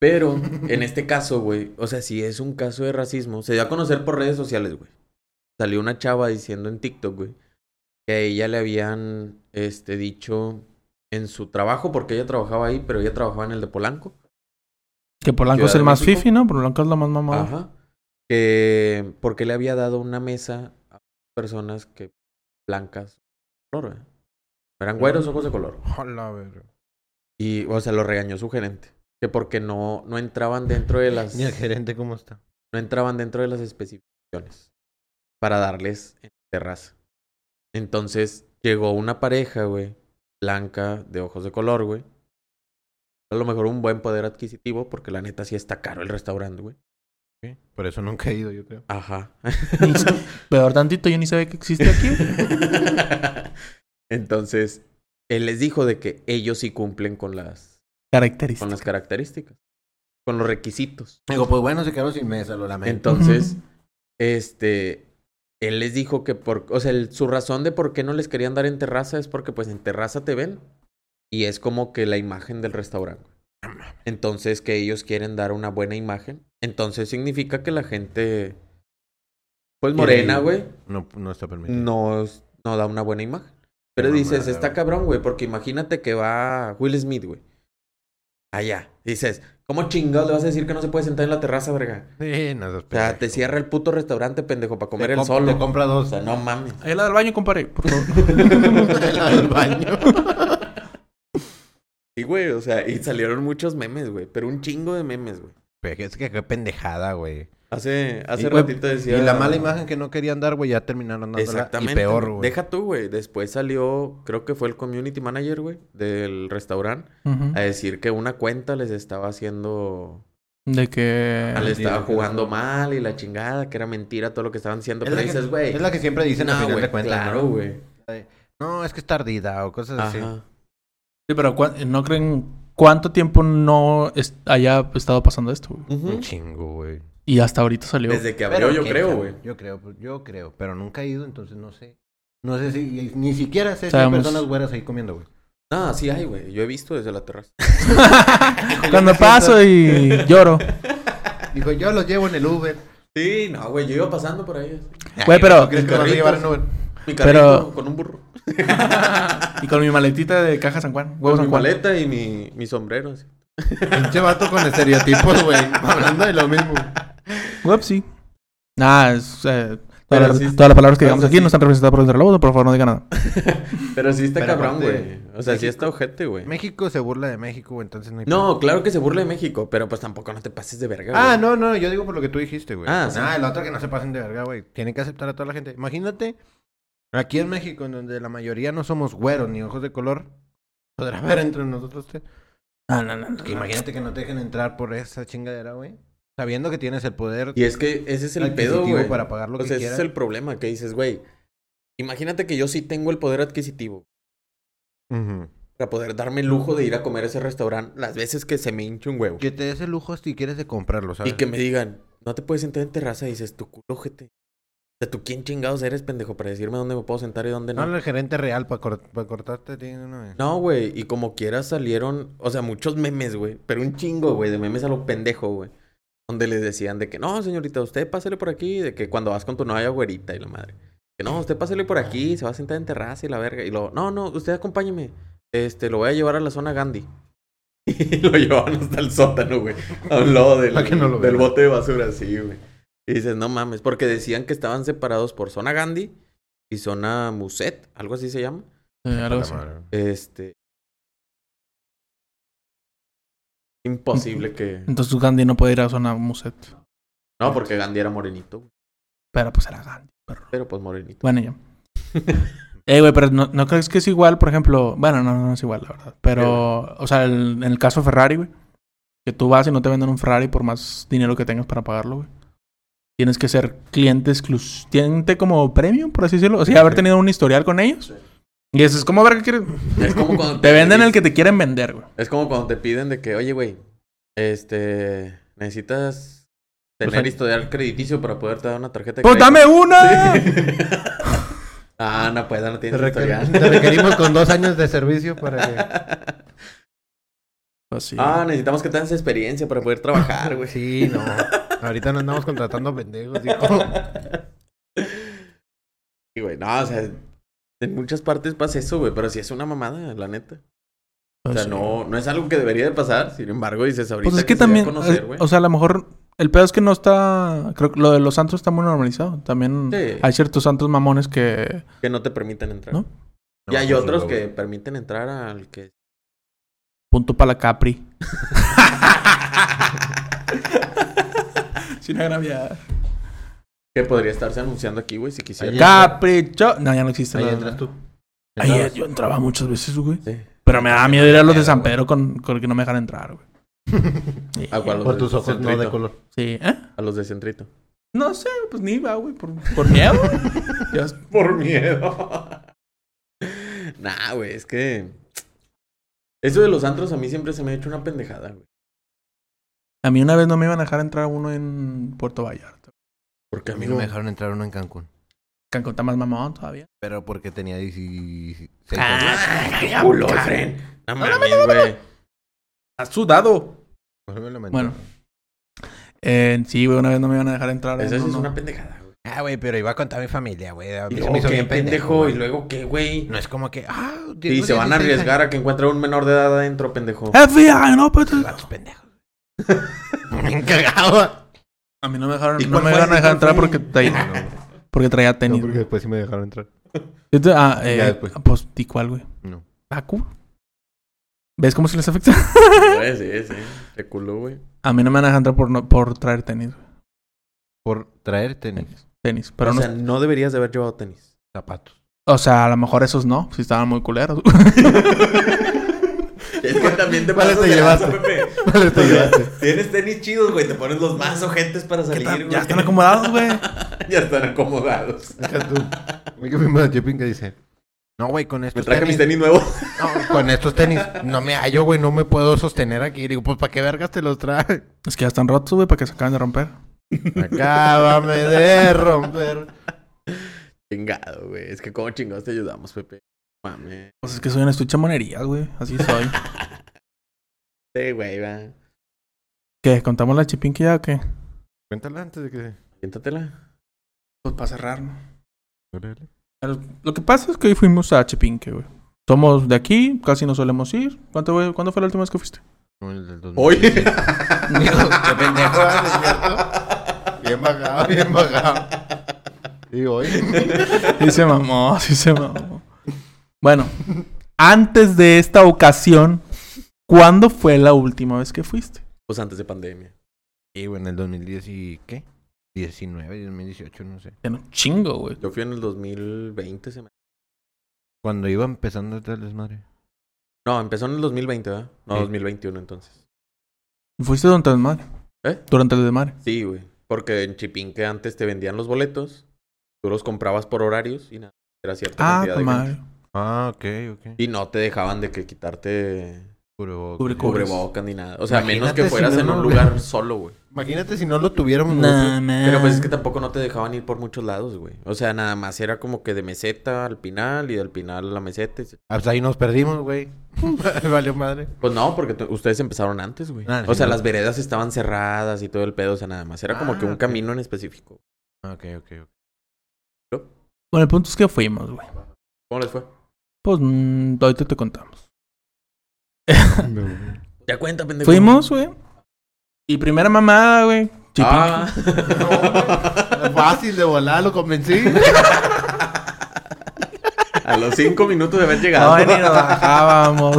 Pero en este caso, güey, o sea, si es un caso de racismo, se dio a conocer por redes sociales, güey. Salió una chava diciendo en TikTok, güey, que a ella le habían, este, dicho en su trabajo, porque ella trabajaba ahí, pero ella trabajaba en el de Polanco. Que Polanco es el más México. fifi, ¿no? Polanco es lo más mamado. Ajá. Que porque le había dado una mesa a personas que blancas, color, ¿eh? eran güeros, ojos de color. Hola, verga. Y, o sea, lo regañó su gerente. Que porque no, no entraban dentro de las. ¿Y el gerente cómo está? no entraban dentro de las especificaciones para darles en terraza. Entonces llegó una pareja, güey, blanca, de ojos de color, güey. A lo mejor un buen poder adquisitivo, porque la neta sí está caro el restaurante, güey. Sí, Por eso nunca he ido, yo creo. Ajá. Peor tantito, yo ni sabía que existe aquí. Entonces, él les dijo de que ellos sí cumplen con las, Características. con las características, con los requisitos. Digo, pues bueno, se quedó sin mesa, lo lamento. Entonces, este, él les dijo que por, o sea, el- su razón de por qué no les querían dar en terraza es porque pues en terraza te ven y es como que la imagen del restaurante. Entonces, que ellos quieren dar una buena imagen. Entonces significa que la gente, pues morena, güey, No, no está permitido. no, no da una buena imagen. Pero dices, está cabrón, güey, porque imagínate que va Will Smith, güey. Allá. Dices, ¿cómo chingados le vas a decir que no se puede sentar en la terraza, verga? Sí, no O sea, te cierra el puto restaurante, pendejo, para comer el solo. Te compra O dos. sea, no mames. Ahí la del baño, compadre. Por favor. La del baño. Sí, güey, o sea, y salieron muchos memes, güey, pero un chingo de memes, güey. Pero es que qué pendejada, güey. Hace, hace Y, ratito decía... Y la mala imagen que no querían dar, güey, ya terminaron dándola. Exactamente. Y peor, güey. Deja tú, güey. Después salió, creo que fue el community manager, güey, del restaurante, a decir que una cuenta les estaba haciendo... De que. le mentira, estaba jugando mal y la chingada, que era mentira todo lo que estaban diciendo. Es Pero la, que, dices, güey... es la que siempre dicen al No, final güey, de cuentas. claro, ¿no? güey. No, es que es tardida o cosas así. Sí, pero ¿cuán- ¿no creen cuánto tiempo no haya estado pasando esto? güey? Un chingo, güey. Y hasta ahorita salió. Desde que abrió, yo creo, güey. Yo creo, pues, yo creo. Pero nunca he ido, entonces no sé. No sé si... Ni siquiera sé si hay Sabemos. personas güeras ahí comiendo, güey. Ah, sí hay, güey. Yo he visto desde la terraza. Cuando paso y lloro. Dijo, yo los llevo en el Uber. Sí, no, güey. Yo iba pasando por ahí. Güey, pero- ¿Tú crees que vas a Carritos. llevar en Uber? Mi Pero- carrito con un burro. Y con mi maletita de caja San Juan. Huevo Con San mi Juan. maleta y mi, mi sombrero. así. Pinche vato con estereotipos, güey. Hablando de lo mismo. Whoopsie. Nah, es. eh, Pero todas, las, sí- todas las palabras que digamos aquí sí. no están representadas por el reloj, por favor no digan nada. Pero sí está Pero cabrón, aparte, güey. O sea, sí está ojete, güey. México se burla de México, güey, entonces no hay No, claro que se burla de México, pero pues tampoco no te pases de verga, güey. Ah, no, no, yo digo por lo que tú dijiste, güey. Ah, Ah, sí. el otro que no se pasen de verga, güey. Tienen que aceptar a toda la gente. Imagínate, aquí en México, en donde la mayoría no somos güeros ni ojos de color, podrá haber entre nosotros tres. No, no, no. no. Que imagínate que no te dejen entrar por esa chingadera, güey. Sabiendo que tienes el poder Y es que ese es el pedo, adquisitivo güey. para pagar lo O que sea, ese quieras. es el problema que dices, güey. Imagínate que yo sí tengo el poder adquisitivo para poder darme el lujo de ir a comer a ese restaurante las veces que se me hinche un huevo. Que te des el lujo si quieres de comprarlo, ¿sabes? Y que me digan, no te puedes sentar en terraza y dices, tu culo, gente. O sea, ¿tú quién chingados eres, pendejo, para decirme dónde me puedo sentar y dónde no? No, el gerente real para cortarte tiene una vez. No, güey, y como quiera salieron, o sea, muchos memes, güey, pero un chingo, güey, de memes a lo pendejo, güey. Donde les decían de que, no, señorita, usted pásale por aquí, de que cuando vas con tu novia güerita y la madre. Que no, usted pásale por aquí, se va a sentar en terraza y la verga. Y luego, no, no, usted acompáñeme. Este, lo voy a llevar a la zona Gandhi. Y lo llevaban hasta el sótano, güey. A un lado del, Pa' no del bote de basura, sí, güey. Y dices, no mames, porque decían que estaban separados por zona Gandhi y zona Muset, algo así se llama. Algo así. Este. Imposible que. Entonces Gandhi no puede ir a zona Muset. No, porque Gandhi era morenito, güey. Pero pues era Gandhi, perro. Pero pues morenito. Bueno, ya. Eh, güey, pero no, no crees que es igual, por ejemplo. Bueno, no, no es igual, la verdad. Pero, o sea, el- en el caso Ferrari, güey. Que tú vas y no te venden un Ferrari por más dinero que tengas para pagarlo, güey. Tienes que ser cliente exclusivo. Cliente como premium, por así decirlo. O sea, haber Sí. tenido un historial con ellos. Y eso es como ver que quieres. Es como cuando Te venden el que te quieren vender, güey. Es como cuando te piden de que, oye, güey, este. Necesitas tener sea- historial crediticio para poderte dar una tarjeta de ¡Pues crédito. dame una! Sí. ah, no puedo, no tienes historial. te requerimos con dos años de servicio para que... Ah, necesitamos que tengas experiencia para poder trabajar, güey. Sí, no. Ahorita no andamos contratando pendejos, hijo. Sí, güey. No, o sea, en muchas partes pasa eso, güey, pero sí es una mamada, la neta. O sea, no, no es algo que debería de pasar. Sin embargo, dices ahorita Pues es que se también, conocer, eh, güey. o sea, a lo mejor el pedo es que no está, creo que lo de los santos está muy normalizado. También Sí. hay ciertos santos mamones que, que no te permiten entrar. ¿no? Y hay otros que permiten entrar al que... punto para la Capri. Sin agraviar. Que podría estarse anunciando aquí, güey, si quisiera. Capricho. No, ya no existe. Ahí entras tú. Ahí yo entraba muchas veces, güey. Sí. Pero me daba miedo ir a los de San. Pedro con, con que no me dejan entrar, güey. Sí. ¿A cuál? Por tus ojos no de color. Sí, ¿eh? A los de Centrito. No sé, pues ni iba, güey, por, por miedo. Por miedo. nah, güey, es que... Eso de los antros a mí siempre se me ha hecho una pendejada, güey. A mí una vez no me iban a dejar entrar uno en Puerto Vallarta. Porque A a mí no me dejaron entrar uno en Cancún. Cancún está más mamón todavía. Pero porque tenía 16 Ah, años. ya, culo. No mames, güey. Has sudado. Pues. Bueno. Eh, sí, güey, una vez no me iban a dejar entrar. Esa es una pendejada. Ah, güey, pero iba a contar a mi familia, güey. Y se luego me hizo qué bien pendejo, güey. y luego qué, güey. No es como que, ah, Y se van a arriesgar a que encuentren un menor de edad adentro, pendejo. FBI, no, pues. Gatos pendejos. Bien cagado. A mí no me dejaron, ¿Y no me fue? iban a ¿Y dejar entrar porque traía, porque traía tenis. güey. después sí me dejaron entrar. Te- ah, eh, Ya después. Pues, ¿y cuál, güey? No. ¿Taku? ¿Ves cómo se les afecta? Sí, sí. Qué culo, güey. A mí no me van a dejar entrar por, no- por traer tenis. güey. Por traer tenis, Tenis. Pero o no. sea, no deberías de haber llevado tenis. zapatos. O sea, a lo mejor esos no, si estaban muy culeros. Es que también te ¿Cuáles pasas te lanza, llevaste? Pepe. ¿Cuáles te llevaste? Tienes tenis chidos, güey. Te pones los más ojetes para ¿Qué salir, güey. ya están acomodados, güey. ya están acomodados. Oye, que fuimos a Shipping que dice, no, güey, con Me estos traje mis tenis, tenis nuevos. no, con estos tenis no me hallo, güey, no me puedo sostener aquí. Digo, pues, ¿para qué vergas te los traes? Es que ya están rotos, güey, para que se acaben de romper. Acábame de romper. Chingado, güey. Es que como chingados te ayudamos, Pepe. Mames. Pues es que soy una estuche monerías, güey. Así soy. Sí, güey, va. ¿Qué? ¿Contamos la chipinque ya o qué? Cuéntala antes de que... Siéntatela. Pues para cerrar, ¿no? Pero lo que pasa es que hoy fuimos a Chipinque, güey. Somos de aquí, casi no solemos ir. ¿Cuánto, güey? ¿Cuándo fue la última vez que fuiste? El del Hoy. 2017. Digo, qué pendejo, ¿no es cierto? Bien bajado, bien bajado. Y hoy. Sí se mamó, sí se mamó. Bueno, antes de esta ocasión, ¿cuándo fue la última vez que fuiste? Pues antes de pandemia. Y bueno, en el 2010 y... ¿Qué? 19, 2018, no sé. Ya no chingo, güey. Yo fui en el 2020, se me... Cuando iba empezando el desmadre. No, empezó en el 2020, ¿verdad? No, Sí. 2021 entonces. ¿Fuiste durante el desmadre? ¿Eh? Durante el desmadre. Sí, güey. Porque en Chipinque antes te vendían los boletos. Tú los comprabas por horarios y nada. Era cierta Ah, cantidad de gente. Ah, ok, ok. Y no te dejaban de que quitarte Cubrebocas. Cubrebocas ni nada. O sea, menos que si fueras no, en un lugar solo, güey. Imagínate si no lo tuviéramos. Nah. Pero pues es que tampoco no te dejaban ir por muchos lados, güey. O sea, nada más era como que de meseta al pinal y del pinal a la meseta. y Ah, pues ahí nos perdimos, güey. Valió madre. Pues no, porque ustedes empezaron antes, güey. Ah, o sí, sea, no. las veredas estaban cerradas y todo el pedo. O sea, nada más. Era como Ah, que un ok. camino en específico. Ah, Ok, ok, ok. Bueno, el punto es que fuimos, güey. ¿Cómo les fue? Pues mm, ahorita te contamos. Ya cuenta, pendejo. Fuimos, güey. Y primera mamada, güey. Chipinque. Ah. Fácil de volar, lo convencí. a los cinco minutos de haber llegado. No, ni nos bajábamos.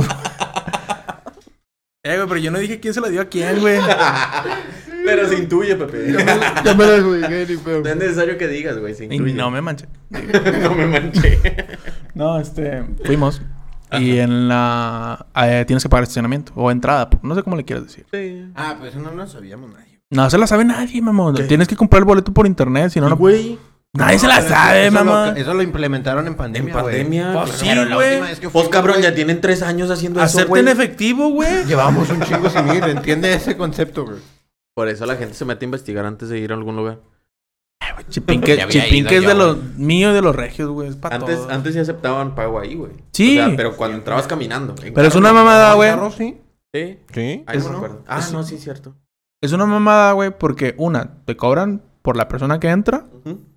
eh, güey, pero yo no dije quién se la dio a quién, güey. Pero se intuye, Pepe. ya me la jugué, ni pedo. No es necesario que digas, güey. Se Y intuye. no me manché. no me manché. No, este. Fuimos. Y en la. eh, tienes que pagar estacionamiento. O entrada. No sé cómo le quieres decir. Sí. Ah, pues no lo sabíamos nadie. No se la sabe nadie, mamón. ¿Qué? Tienes que comprar el boleto por internet. Si no, no. güey. Nadie se la Pero sabe, eso lo- mamón. Eso lo implementaron en En pandemia, güey. pandemia. Pues Pero sí, la güey. última vez que Pues cabrón, ya tienen tres años haciendo eso, Hacerte en efectivo, güey. Llevábamos un chingo sin ir. Entiende ese concepto, güey. Por eso la gente se mete a investigar antes de ir a algún lugar. Chipinque, Chipinque es de los mío y de los regios, güey. Es para Antes, todo. antes sí aceptaban pago ahí, güey. Sí. O sea, pero cuando entrabas caminando. En Pero es una mamada, güey. ¿Carro, sí? Sí. Sí. Ahí no ¿cómo me no? acuerdo. Ah, Es- no, sí, cierto. Es una mamada, güey, porque una, te cobran por la persona que entra.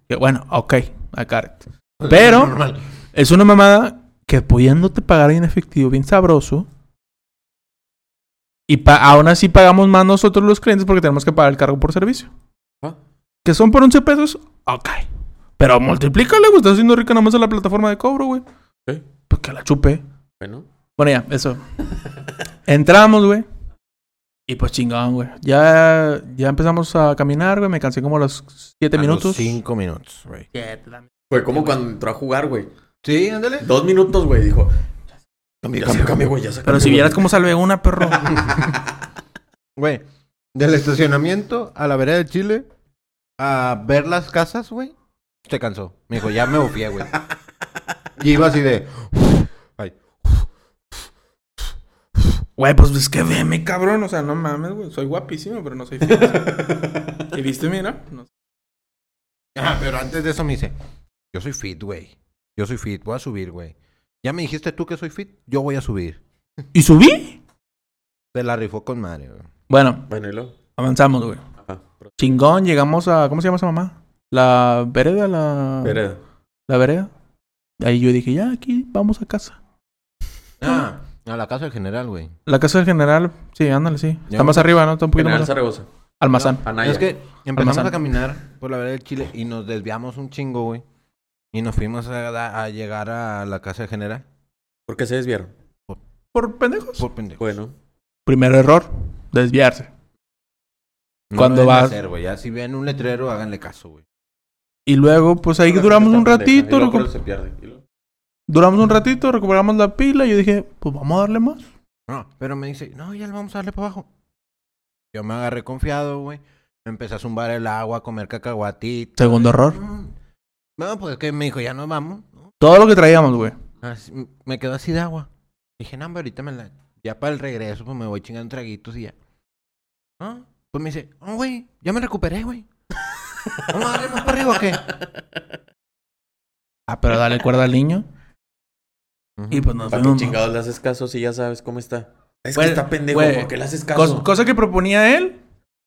Que bueno, ok, it. Pero- Normal. Es una mamada que pudiéndote pagar en efectivo bien sabroso, Y pa- aún así pagamos más nosotros los clientes porque tenemos que pagar el cargo por servicio. Ah. Que son por 11 pesos, ok. Pero multiplícale, güey. Estás haciendo rica nada más en la plataforma de cobro, güey. Sí. Pues que la chupe. Bueno. Bueno, ya, eso. Entramos, güey. Y pues chingón, güey. Ya, ya empezamos a caminar, güey. Me cansé como a los 7 A los minutos. cinco minutos, güey. Fue como cuando entró a jugar, güey. Sí, ándale. Dos minutos, güey. Dijo, ya cambia, güey, ya se Pero si güey. vieras cómo salvé una, perro. Güey, del estacionamiento a la vereda de Chile a ver las casas, güey, se cansó. Me dijo, ya me bufié, güey. Y iba así de... Ay. Güey, pues es que veme, cabrón. O sea, no mames, güey. Soy guapísimo, pero no soy fit. ¿Y viste, mira? No. Ah, pero antes de eso me dice, yo soy fit, güey. Yo soy fit, voy a subir, güey. Ya me dijiste tú que soy fit, yo voy a subir. ¿Y subí? Se la rifó con madre, güey. Bueno, Bueno, y luego. avanzamos, güey. Ajá. Chingón, llegamos a. ¿Cómo se llama esa mamá? La vereda, la. Vereda. La vereda. Ahí yo dije, ya, aquí, vamos a casa. Ah, a la casa del general, güey. La casa del general, sí, ándale, sí. Está más arriba, ¿no? Está un poquito General más. Zaragoza. Almazán. Es que empezamos Almazán. a caminar por la vereda del Chile y nos desviamos un chingo, güey. Y nos fuimos a, a llegar a la casa del general. ¿Por qué se desviaron? Por pendejos. Por pendejo. Bueno. Primer error, desviarse. No Cuando lo vas- hacer. Ya si ven un letrero, háganle caso, güey. Y luego, pues ahí duramos un ratito. recu- se pierde. Duramos un ratito, recuperamos la pila y yo dije, pues vamos a darle más. No, pero me dice, no, ya le vamos a darle para abajo. Yo me agarré confiado, güey. Me empecé a zumbar el agua, a comer cacahuatito. Segundo error. Mm. No, pues que me dijo, ya nos vamos. ¿no? Todo lo que traíamos, güey. Me quedó así de agua. Dije, no, hombre, ahorita me la... Ya para el regreso, pues me voy chingando traguitos y ya. ¿No? Pues me dice, oh, güey, ya me recuperé, güey. ¿Vamos a darle más para arriba o qué? Ah, pero dale cuerda al niño. Y pues nos ¿Para qué chingados le haces caso si ya sabes cómo está? Es Güey, que está pendejo, güey. ¿por qué le haces caso? Cosa, cosa que proponía él,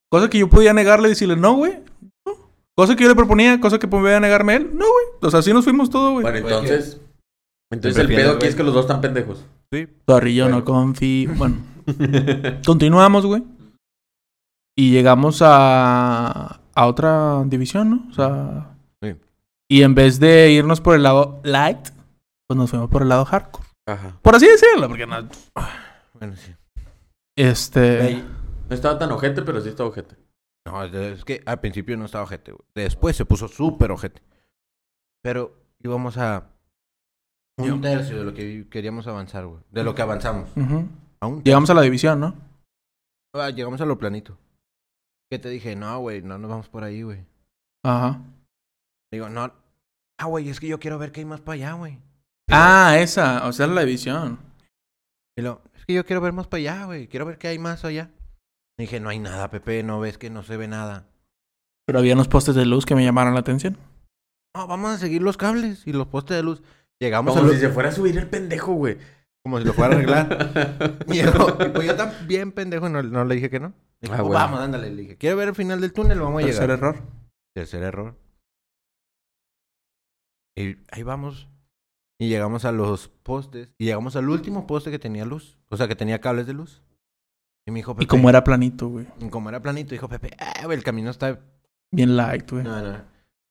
cosa que yo podía negarle y decirle, no, güey. no". Cosa que yo le proponía, cosa que podía negarme él, no, güey. O sea, así nos fuimos todos, güey. Bueno, entonces... Entonces el pedo aquí es que los dos están pendejos. Sí. Sorry, yo no confío. Bueno, continuamos, güey. Y llegamos a, a otra división, ¿no? O sea. Sí. Y en vez de irnos por el lado light, pues nos fuimos por el lado hardcore. Ajá. Por así decirlo, porque no. Bueno, sí. Este. No estaba tan ojete, pero sí estaba ojete. No, es que al principio no estaba ojete, güey. Después se puso súper ojete. Pero íbamos a un tercio de lo que queríamos avanzar, güey. De lo que avanzamos. A un Llegamos a la división, ¿no? Ah, llegamos a lo planito. Que te dije, no, güey, no nos vamos por ahí, güey. Ajá. Digo, no. Ah, güey, es que yo quiero ver qué hay más para allá, güey. Ah, esa. O sea, la división. Y lo, es que yo quiero ver más para allá, güey. Quiero ver qué hay más allá. Dije, no hay nada, Pepe, no ves que no se ve nada. Pero había unos postes de luz que me llamaron la atención. No, vamos a seguir los cables y los postes de luz. Llegamos Como a lo- si se fuera a subir el pendejo, güey. como si lo fuera a arreglar. Y yo, y pues yo tan bien pendejo, no, no le dije que no. Dije, Ah, "Pues bueno. vamos, ándale. Le dije, quiero ver el final del túnel, vamos a Tercer llegar. error. Tercer error. Y ahí vamos. Y llegamos a los postes. Y llegamos al último poste que tenía luz. O sea, que tenía cables de luz. Y me dijo, Pepe. Y como era planito, güey. y como era planito, dijo Pepe, ah, güey, el camino está. Bien light, güey. No, no. El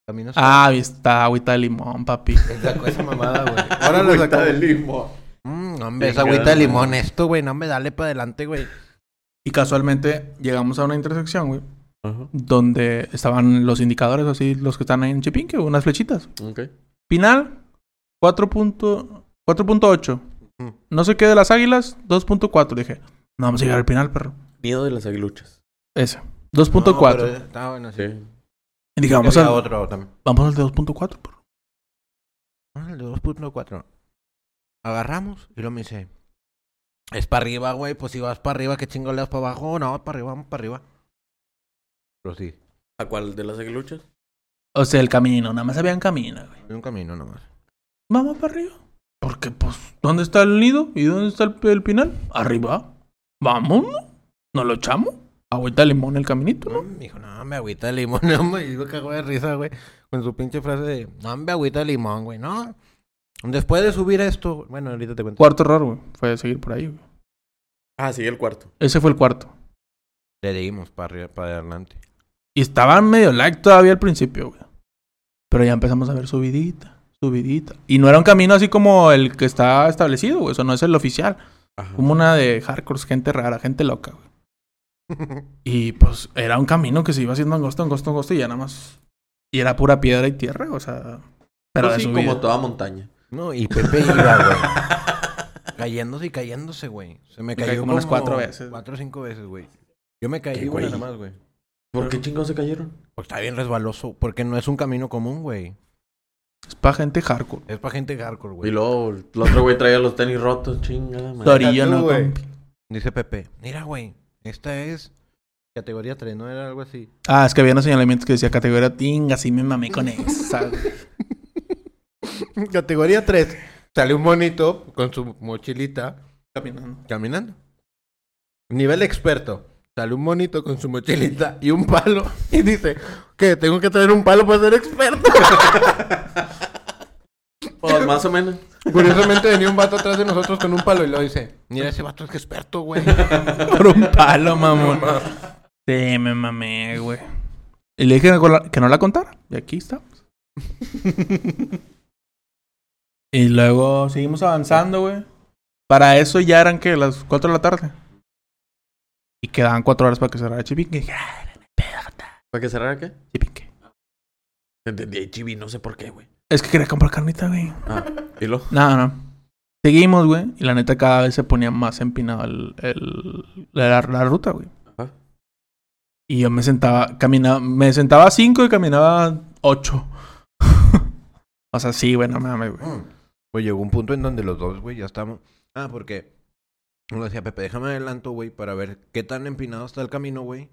camino está. Ah, ahí está agüita de limón, papi. Sacó esa mamada, güey. Ahora lo Agüita sacó. de limón. Mm, hombre, esa agüita de limón, esto, güey. No me dale para adelante, güey. Y casualmente llegamos a una intersección, güey. Ajá. Donde estaban los indicadores, así, los que están ahí en Chipinque, unas flechitas. Ok. Final, 4 punto- 4.8. Mm. No sé qué de las águilas, 2.4. Dije, no vamos a llegar al final, perro. Nido de las aguiluchas. Ese, No, 2.4. pero Está bueno, sí. Sí. y dije, vamos, al, otro también. vamos al de 2.4, perro. Ah, el de 2.4. Agarramos y luego me dice, es para arriba, güey. Pues si vas para arriba, ¿qué chingo le das para abajo? No, para arriba, vamos para arriba. Pero sí, ¿A cuál de las aguiluchas? O sea, el camino, nada más había un camino, güey. hay un camino nomás. Vamos para arriba. Porque, pues, ¿dónde está el nido? ¿Y dónde está el, el pinal? Arriba. Vamos, ¿no? ¿Nos lo echamos? Agüita de limón el caminito, ¿no? Me dijo, no, me agüita de limón. No, me dijo cagó de risa, güey. Con su pinche frase de, no, me agüita de limón, güey. No. Después de subir esto, bueno, ahorita te cuento. Cuarto error, güey. Fue seguir por ahí, güey. Ah, sí, el cuarto. Ese fue el cuarto. Le dimos para arriba, para adelante. Y estaba medio like todavía al principio, güey. Pero ya empezamos a ver subidita, subidita. Y no era un camino así como el que está establecido, güey. Eso no es el oficial. Ajá. Como una de hardcore, gente rara, gente loca, güey. Y pues era un camino que se iba haciendo angosto, angosto, angosto y ya nada más. Y era pura piedra y tierra, o sea. Pero Pues de sí, subida. como toda montaña. No, y Pepe iba, güey. Cayéndose y cayéndose, güey. Se me cayó como unas cuatro veces. Cuatro o cinco veces, güey. Yo me caí, ¿Qué, güey, güey? nada más, güey. ¿Por qué chingados se cayeron? Porque está bien resbaloso. Porque no es un camino común, güey. Es para gente hardcore. Es para gente hardcore, Y güey. luego el otro güey traía los tenis rotos, chingada tú, no, güey. Dice Pepe, mira, güey. Esta es categoría 3, ¿no? Era algo así. Ah, es que había unos señalamientos que decía categoría tinga, sí me mamé con esa. categoría 3. Sale un monito con su mochilita Caminando. caminando. Nivel experto. Sale un monito con su mochilita y un palo. Y dice, ¿qué? ¿Tengo que traer un palo para ser experto? Pues más o menos. Curiosamente venía un vato atrás de nosotros con un palo y lo dice, mira, ese vato es que experto, güey. Por un palo, mamón. Sí, me mamé, güey. Y le dije que no la- que no la contara. Y aquí estamos. Y luego seguimos avanzando, güey. Para eso ya eran que las 4 de la tarde. Y quedaban 4 horas para que cerrara Chipinque. "Ah, ¿Para que cerrara qué? Chipinque. Entendí chibi, no sé por qué, güey. Es que quería comprar carnita, güey. Ah, ¿y lo? No, no. Seguimos, güey. Y la neta cada vez se ponía más empinado el, el- la, la ruta, güey. Ajá. Y yo me sentaba, caminaba, me sentaba a 5 y caminaba 8. o sea, sí, güey, no mames, güey. Pues llegó un punto en donde los dos, güey, ya estamos. Ah, porque uno decía, Pepe, déjame adelanto, güey, para ver qué tan empinado está el camino, güey.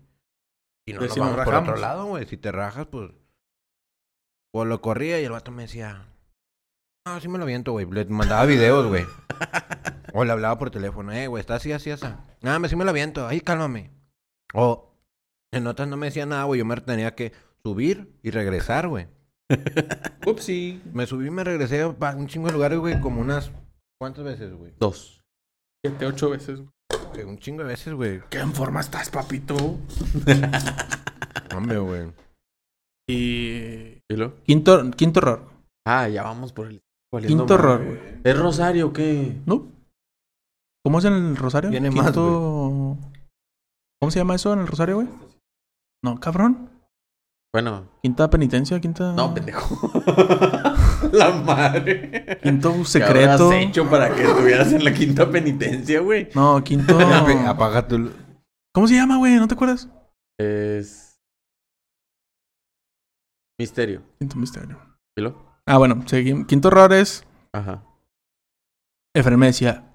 Y no nos si nos vamos por otro lado, güey. Si te rajas, pues. O lo corría y el vato me decía, no, sí me lo aviento, güey. Le mandaba videos, güey. o le hablaba por teléfono, eh, güey, está así, así, así. Ah, me sí me lo aviento, ahí cálmame. O en otras no me decía nada, güey. Yo me tenía que subir y regresar, güey. Upsi. Me subí y me regresé a un chingo de lugares, güey, como unas. ¿Cuántas veces, güey? Dos. 7, 8 veces. Que Un chingo de veces, güey. ¿Qué en forma estás, papito? Hombre, güey. Y. ¿Y lo? Quinto, quinto error. Ah, ya vamos por el... Quinto error, güey. ¿Es Rosario o qué? ¿No? ¿Cómo es en el Rosario? Viene más, Quinto... ¿Cómo se llama eso en el Rosario, güey? No, cabrón. Bueno, Quinta penitencia, quinta. no, pendejo. la madre. Quinto ¿Qué secreto. habrás hecho para que estuvieras en la quinta penitencia, güey? No, quinto. Apaga tu. ¿Cómo se llama, güey? ¿No te acuerdas? Es... Misterio. Quinto misterio. ¿Y lo? Ah, bueno, seguimos. Quinto error es. Ajá. Efraín me decía.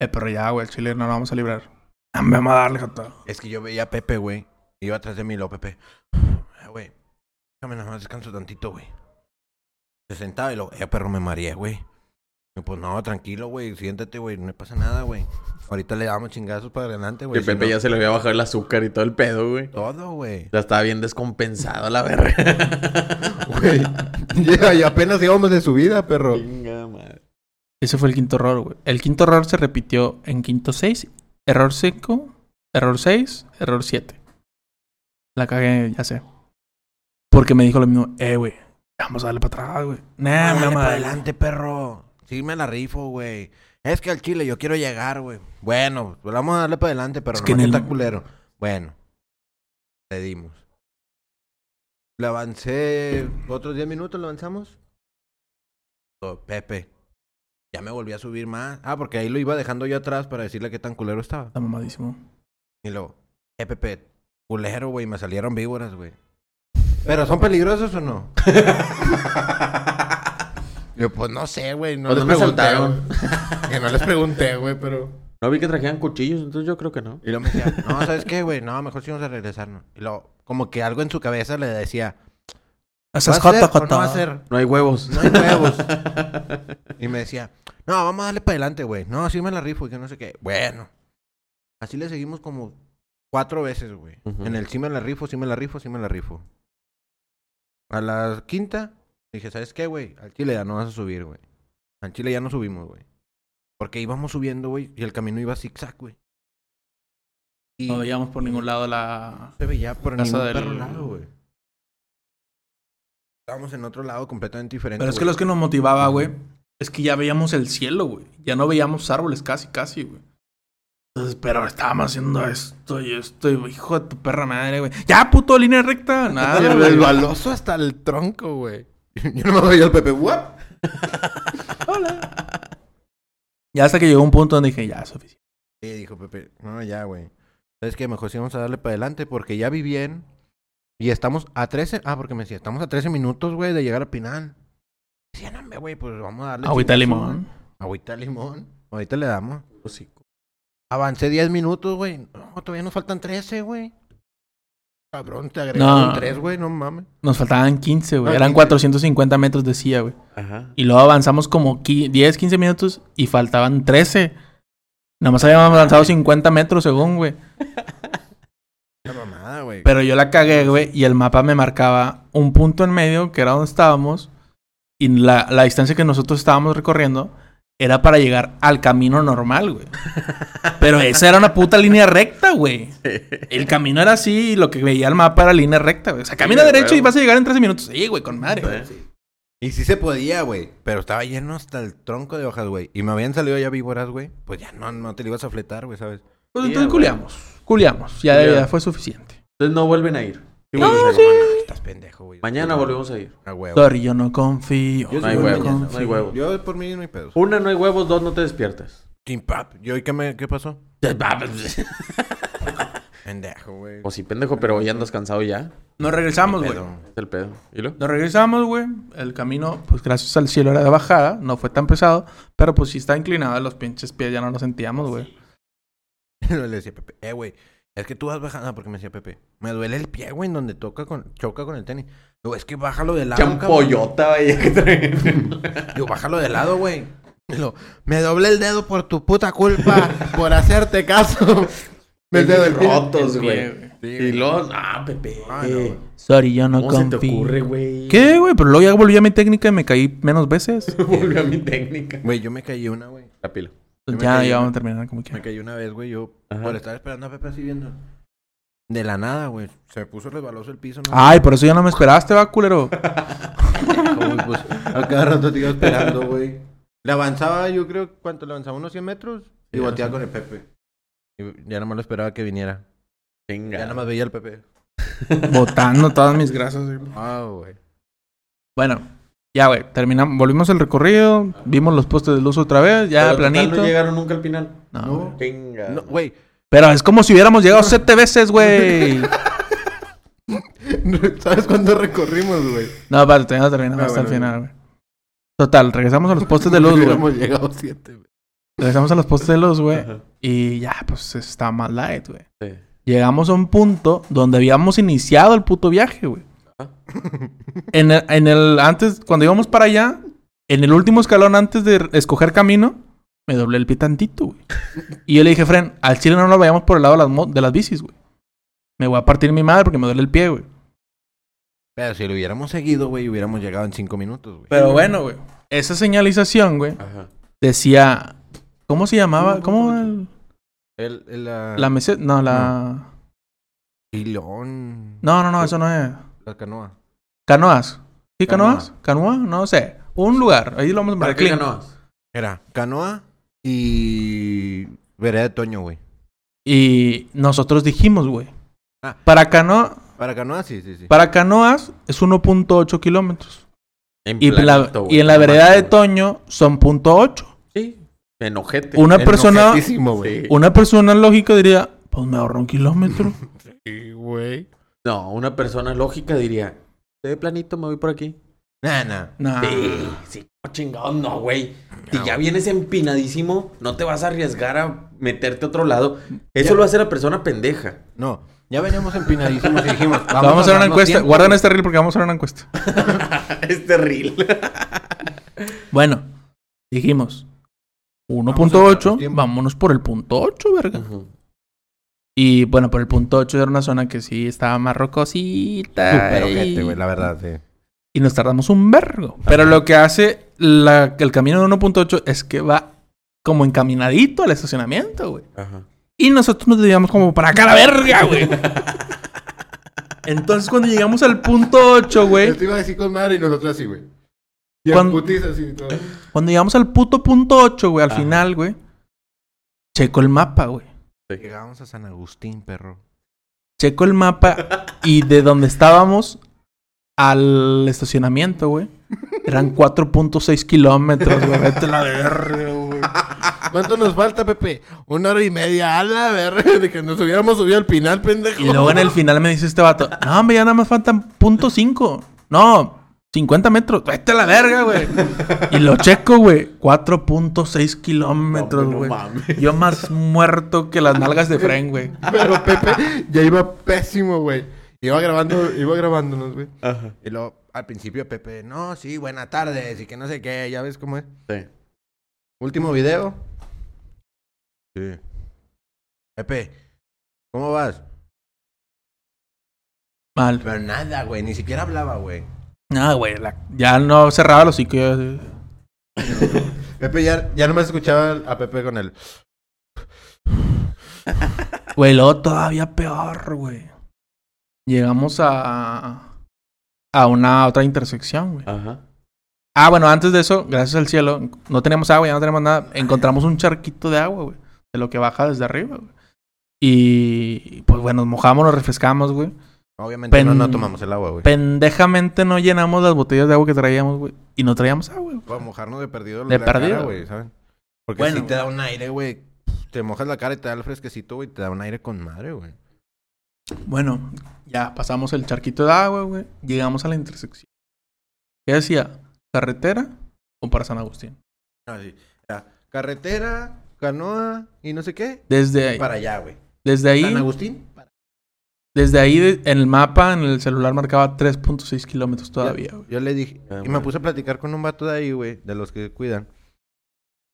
Eh, pero ya, güey, el chile no lo vamos a librar. Ah, me vamos a darle, jota. Es que yo veía a Pepe, güey. Iba atrás de mí, lo Pepe. Déjame nada más descanso tantito, güey. Se sentaba y lo. Eh, perro, me mareé, güey. Y Pues no, tranquilo, güey. Siéntate, güey. No pasa nada, güey. Ahorita le damos chingazos para adelante, güey. Que si Pepe no- ya se le había bajado el azúcar y todo el pedo, güey. Todo, güey. Ya estaba bien descompensado la verga. Güey. Ya, y apenas íbamos de subida, perro. Chinga madre. Ese fue el quinto error, güey. El quinto error se repitió en quinto 6. Error 5. Error 6. Error 7. La cagué, ya sé. Porque me dijo lo mismo. Eh, güey. Vamos a darle para atrás, güey. Nah, Dale para adelante, perro. Sí me la rifo, güey. Es que al chile yo quiero llegar, güey. Bueno, pues vamos a darle para adelante, pero Es no que el- está culero. Bueno, le dimos. Le avancé otros 10 minutos, ¿le avanzamos? Oh, Pepe. Ya me volví a subir más. Ah, porque ahí lo iba dejando yo atrás para decirle qué tan culero estaba. Está mamadísimo. Y luego, eh, Pepe, culero, güey, me salieron víboras, güey. ¿Pero son peligrosos o no? Yo, pues no sé, güey. No, Pues les no me pregunté, saltaron. güey. Que no les pregunté, güey, pero. No vi que trajeran cuchillos, entonces yo creo que no. Y luego me decía, no, ¿sabes qué, güey? No, mejor sí vamos a regresarnos. Y luego, como que algo en su cabeza le decía, ¿va a jota, o no va a ser? No hay huevos. No hay huevos. y me decía, no, vamos a darle para adelante, güey. No, sí me la rifo y que no sé qué. Bueno. Así le seguimos como cuatro veces, güey. En el sí me la rifo, sí me la rifo, sí me la rifo. A la quinta, dije, ¿sabes qué, güey? Al chile ya no vas a subir, güey. Al chile ya no subimos, güey. Porque íbamos subiendo, güey, y el camino iba zigzag, güey. Y No veíamos por ningún lado la... se veía por Casa ningún del- lado, güey. Estábamos en otro lado completamente diferente. Pero es que lo que nos motivaba, güey, es que ya veíamos el cielo, güey. Ya no veíamos árboles casi, casi, güey. Entonces, pero estábamos haciendo esto y esto, y hijo de tu perra madre, güey. Ya, puto, línea recta. Nada, el güey. baloso hasta el tronco, güey. Yo no me veía el Pepe. ¿What? Ya hasta que llegó un punto donde dije, ya, es suficiente. Sí, dijo Pepe. No, ya, güey. ¿Sabes qué? Mejor sí vamos a darle para adelante porque ya vi bien. Y estamos a 13. Ah, porque me decía, estamos a 13 minutos, güey, de llegar al Pinal. Decía, no, hombre, güey, pues vamos a darle. Agüita limón. Agüita de limón. Ahorita le damos. Hocico. Avancé 10 minutos, güey. No, todavía nos faltan 13, güey. Cabrón, te agregaron No. 3, güey, no mames. Nos faltaban 15, güey. Ah, Eran 15. 450 metros, decía, güey. Ajá. Y luego avanzamos como qui- 10, 15 minutos y faltaban 13. Nada más habíamos avanzado 50 metros según, güey. La mamada, güey. Pero yo la cagué, güey, y el mapa me marcaba un punto en medio, que era donde estábamos, y la, la distancia que nosotros estábamos recorriendo era para llegar al camino normal, güey. Pero esa era una puta línea recta, güey. El camino era así y lo que veía el mapa era línea recta, güey. O sea, camina de derecho y vas a llegar en 13 minutos. Sí, güey, con madre. Sí. Y sí se podía, güey. Pero estaba lleno hasta el tronco de hojas, güey. Y me habían salido ya víboras, güey. Pues ya no, no te lo ibas a fletar, güey, ¿sabes? Pues entonces güey. culiamos. Culiamos. Ya, ya fue suficiente. Entonces no vuelven a ir. Sí, No, sí. Estás pendejo, güey. Mañana volvemos a ir. A huevo. Sorry, yo no confío. Yo No hay huevos, mañana. no hay huevos. Yo por mí no hay pedos. Una, no hay huevos. Dos, no te despiertas. Team Pap. ¿Yo y qué, me, qué pasó? Pendejo, güey. O sí, pendejo, pero hoy andas cansado ya. Nos regresamos, güey. Es el pedo. ¿Y lo? Nos regresamos, güey. El camino, pues gracias al cielo era de bajada. No fue tan pesado. Pero pues sí está inclinado. Los pinches pies ya no los sentíamos, güey. Le decía a Pepe, eh, güey. Es que tú vas bajando, porque me decía Pepe. Me duele el pie, güey, en donde toca con, choca con el tenis. Digo, es que bájalo de lado. cabrón". Champollota, vaya que traen. Digo, bájalo de lado, güey. Digo, me doblé el dedo por tu puta culpa, por hacerte caso. El dedo rotos, El pie, güey. Sí, Y güey. luego, ah, Pepe. Ah, no, güey. Sorry, yo no ¿Cómo se te ocurre, güey? ¿Qué, güey? Pero luego ya volví a mi técnica y me caí menos veces. Volvió a mi técnica. Güey, yo me caí una, güey. La pila. Me ya, ya vamos a terminar como Me que. caí una vez, güey, yo Ajá. por estar esperando a Pepe así viendo. De la nada, güey. Se me puso resbaloso el piso. ¿no? Ay, por eso ya no me esperaste, va, culero. Güey, pues, a cada rato te iba esperando, güey. Le avanzaba, yo creo, ¿cuánto le avanzaba? ¿Unos 100 metros? Y ajá. con el Pepe. Y ya nomás lo esperaba que viniera. Venga. Ya nomás veía al Pepe. Botando todas mis grasas, güey. Ah, güey. Bueno, ya, güey. Terminamos. Volvimos el recorrido. Vimos los postes de luz otra vez. Ya, Pero total, planito. no llegaron nunca al final. No. Venga. No, güey. Pero es como si hubiéramos llegado siete veces, güey. ¿Sabes cuándo recorrimos, güey? No, vale, todavía no terminamos Ah, hasta el final, güey. Total, regresamos a los postes de luz, güey. Hubiéramos llegado siete, güey. Regresamos a los postes de luz, güey. Y ya, pues está más light, güey. Sí. Llegamos a un punto donde habíamos iniciado el puto viaje, güey. En el, en el, antes, cuando íbamos para allá, en el último escalón antes de escoger camino, me doblé el pie tantito, güey. Y yo le dije, Fren, al chile no nos vayamos por el lado de las, mo- de las bicis, güey. Me voy a partir mi madre porque me duele el pie, güey. Pero si lo hubiéramos seguido, güey, hubiéramos llegado en cinco minutos, güey. Pero bueno, güey. Esa señalización, güey, Ajá. decía... ¿Cómo se llamaba? ¿Cómo? el- El, el, la... La meseta... No, la... Pilón. No, no, no, eso no es... La canoa. Canoas. ¿Sí, Canoa. canoas? ¿Canoa? No sé. Un lugar. Ahí lo vamos a ¿Para poner. qué Clean. canoas? Era canoa y... Vereda de Toño, güey. Y nosotros dijimos, güey. Ah. Para, canoa, Para canoa, sí, sí, sí. para canoas es 1.8 kilómetros. En Y, la- planito, y en la vereda de. Toño son .8. Sí. Enojete. Una persona, una persona lógica diría, pues me ahorro un kilómetro. Sí, güey. No, una persona lógica diría, se ve planito, me voy por aquí. Nah, nah. Nah. Sí, sí, chingado, no, güey. Si ya vienes empinadísimo, no te vas a arriesgar a meterte a otro lado. Eso Ya. lo hace la persona pendeja. No, ya veníamos empinadísimos y dijimos, vamos, Vamos, a hacer una encuesta. tiempo, Guarden güey. este reel porque vamos a hacer una encuesta. es terrible. Bueno, dijimos Vamos a darnos 1.8, tiempo. vámonos por el punto 8, verga. Y bueno, por el punto 8 era una zona que sí estaba más rocosita. Súper y- ojete, güey, la verdad, sí. Y nos tardamos un vergo. Pero lo que hace la- el camino de 1.8 es que va como encaminadito al estacionamiento, güey. Ajá. Y nosotros nos desviamos como para acá a la verga, güey. Entonces cuando llegamos al punto 8, güey. Yo te iba a decir con madre y nosotros así, güey. Y Cuando- así y todo. Cuando llegamos al puto punto 8, güey, al Ajá. final, güey. Checo el mapa, güey. Llegamos a San Agustín, perro. Checo el mapa y de donde estábamos al estacionamiento, güey. Eran 4.6 kilómetros, güey. Vete a la verga, güey. ¿Cuánto nos falta, Pepe? Una hora y media. A la verga. De que nos hubiéramos subido al final, pendejo. Y luego en el final me dice este vato, no, hombre, ya nada más faltan punto cinco. No, 50 metros. Vete a la verga, güey. Y lo checo, güey. 4.6 kilómetros, No, no güey. Yo más muerto que las nalgas de Fren, güey. Pero Pepe ya iba pésimo, güey. Iba grabando, iba grabándonos, güey. Ajá. Y luego, al principio, Pepe, no, sí, buenas tardes, y que no sé qué, ya ves cómo es. Sí. Último video. Sí. Pepe, ¿cómo vas? Mal. Pero nada, güey, ni siquiera hablaba, güey. Nada, güey. la- Ya no cerraba los hocico. ya- Pepe ya, ya nomás escuchaba a Pepe con el... Güey, luego todavía peor, güey. Llegamos a. a una otra intersección, güey. Ajá. Ah, bueno, antes de eso, gracias al cielo, no teníamos agua, ya no tenemos nada. Encontramos un charquito de agua, güey. De lo que baja desde arriba, güey. Y pues bueno, nos mojamos, nos refrescamos, güey. Obviamente Pen- no, no tomamos el agua, güey. Pendejamente no llenamos las botellas de agua que traíamos, güey. Y no traíamos agua, güey. Para mojarnos de perdido De la perdido. cara, güey, ¿saben? Porque Bueno, si te da un aire, güey. Te mojas la cara y te da el fresquecito, güey. Te da un aire con madre, güey. Bueno, ya pasamos el charquito de agua, güey. Llegamos a la intersección. ¿Qué decía? ¿Carretera o para San Agustín? Así. Era carretera, canoa y no sé qué. Desde ahí. Para allá, güey. Desde ahí. San Agustín. Desde ahí de- en el mapa, en el celular marcaba 3.6 kilómetros todavía, güey. Yo le dije, Ah, y me puse a platicar con un vato de ahí, güey, de los que cuidan.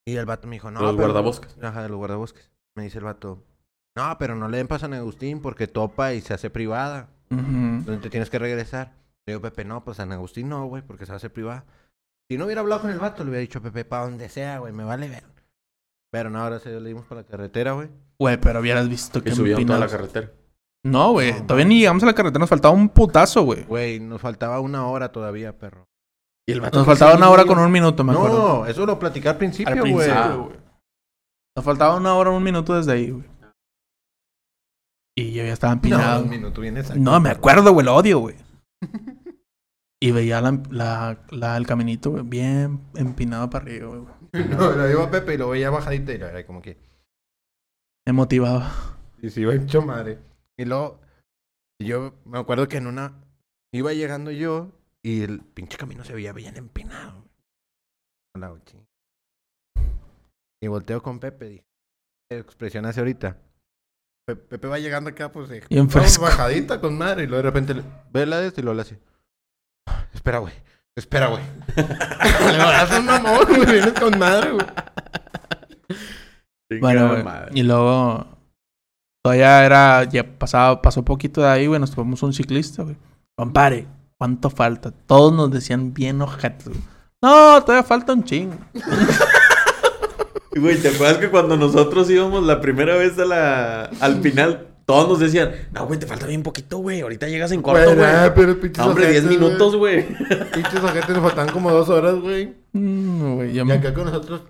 Y el vato me dijo, no, Los pero- guardabosques. Ajá, de los guardabosques. Me dice el vato, no, pero no le den para San Agustín porque topa y se hace privada. Ujú. Entonces te tienes que regresar. Le digo, Pepe, no, pues San Agustín no, güey, porque se hace privada. Si no hubiera hablado con el vato, le hubiera dicho, Pepe, para donde sea, güey, me vale ver. Pero no, ahora sí le dimos para la carretera, güey. Güey, pero hubieras visto que Que subieron toda la carretera. No, güey. No, todavía ni llegamos a la carretera. Nos faltaba un putazo, güey. Güey, nos faltaba una hora todavía, perro. Y el vato Nos faltaba una hora con un minuto, me acuerdo. No, eso lo platicé al principio, güey. Ah. güey. Nos faltaba una hora, un minuto desde ahí, güey. Y yo ya estaba No, empinado. un minuto bien exacto. No, me acuerdo, güey. Lo odio, güey. Y veía la, la, la- el caminito, güey, bien empinado para arriba, güey. No, lo iba Pepe y lo veía bajadita y era como que... Me motivaba. Y se iba hecho madre. Y luego, yo me acuerdo que en una... Iba llegando yo y el pinche camino se veía bien empinado. Hola. Y volteo con Pepe, dije... ¿Qué expresión hace ahorita? Pe- Pepe va llegando acá, pues... Bien vamos fresco. bajadita con madre. Y luego de repente le- ve la de esto y luego le hace... Espera, güey. Espera, güey. Le vas a un mamón, güey. Vienes con madre, güey. Bueno, madre. Y luego... Todavía era... Ya pasaba, pasó poquito de ahí, güey. Nos tomamos un ciclista, güey. Compare, ¿cuánto falta? Todos nos decían bien ojetes, güey. No, todavía falta un chingo. Güey, ¿te acuerdas que cuando nosotros íbamos la primera vez a la... al final, todos nos decían, no, güey, te falta bien poquito, güey. Ahorita llegas en corto, Güey, güey. nah, pero pinches No, hombre, 10 ojetes, güey. minutos, güey. Pinches ojetes nos faltaban como dos horas, güey. Mm, güey, ya Y me- acá con nosotros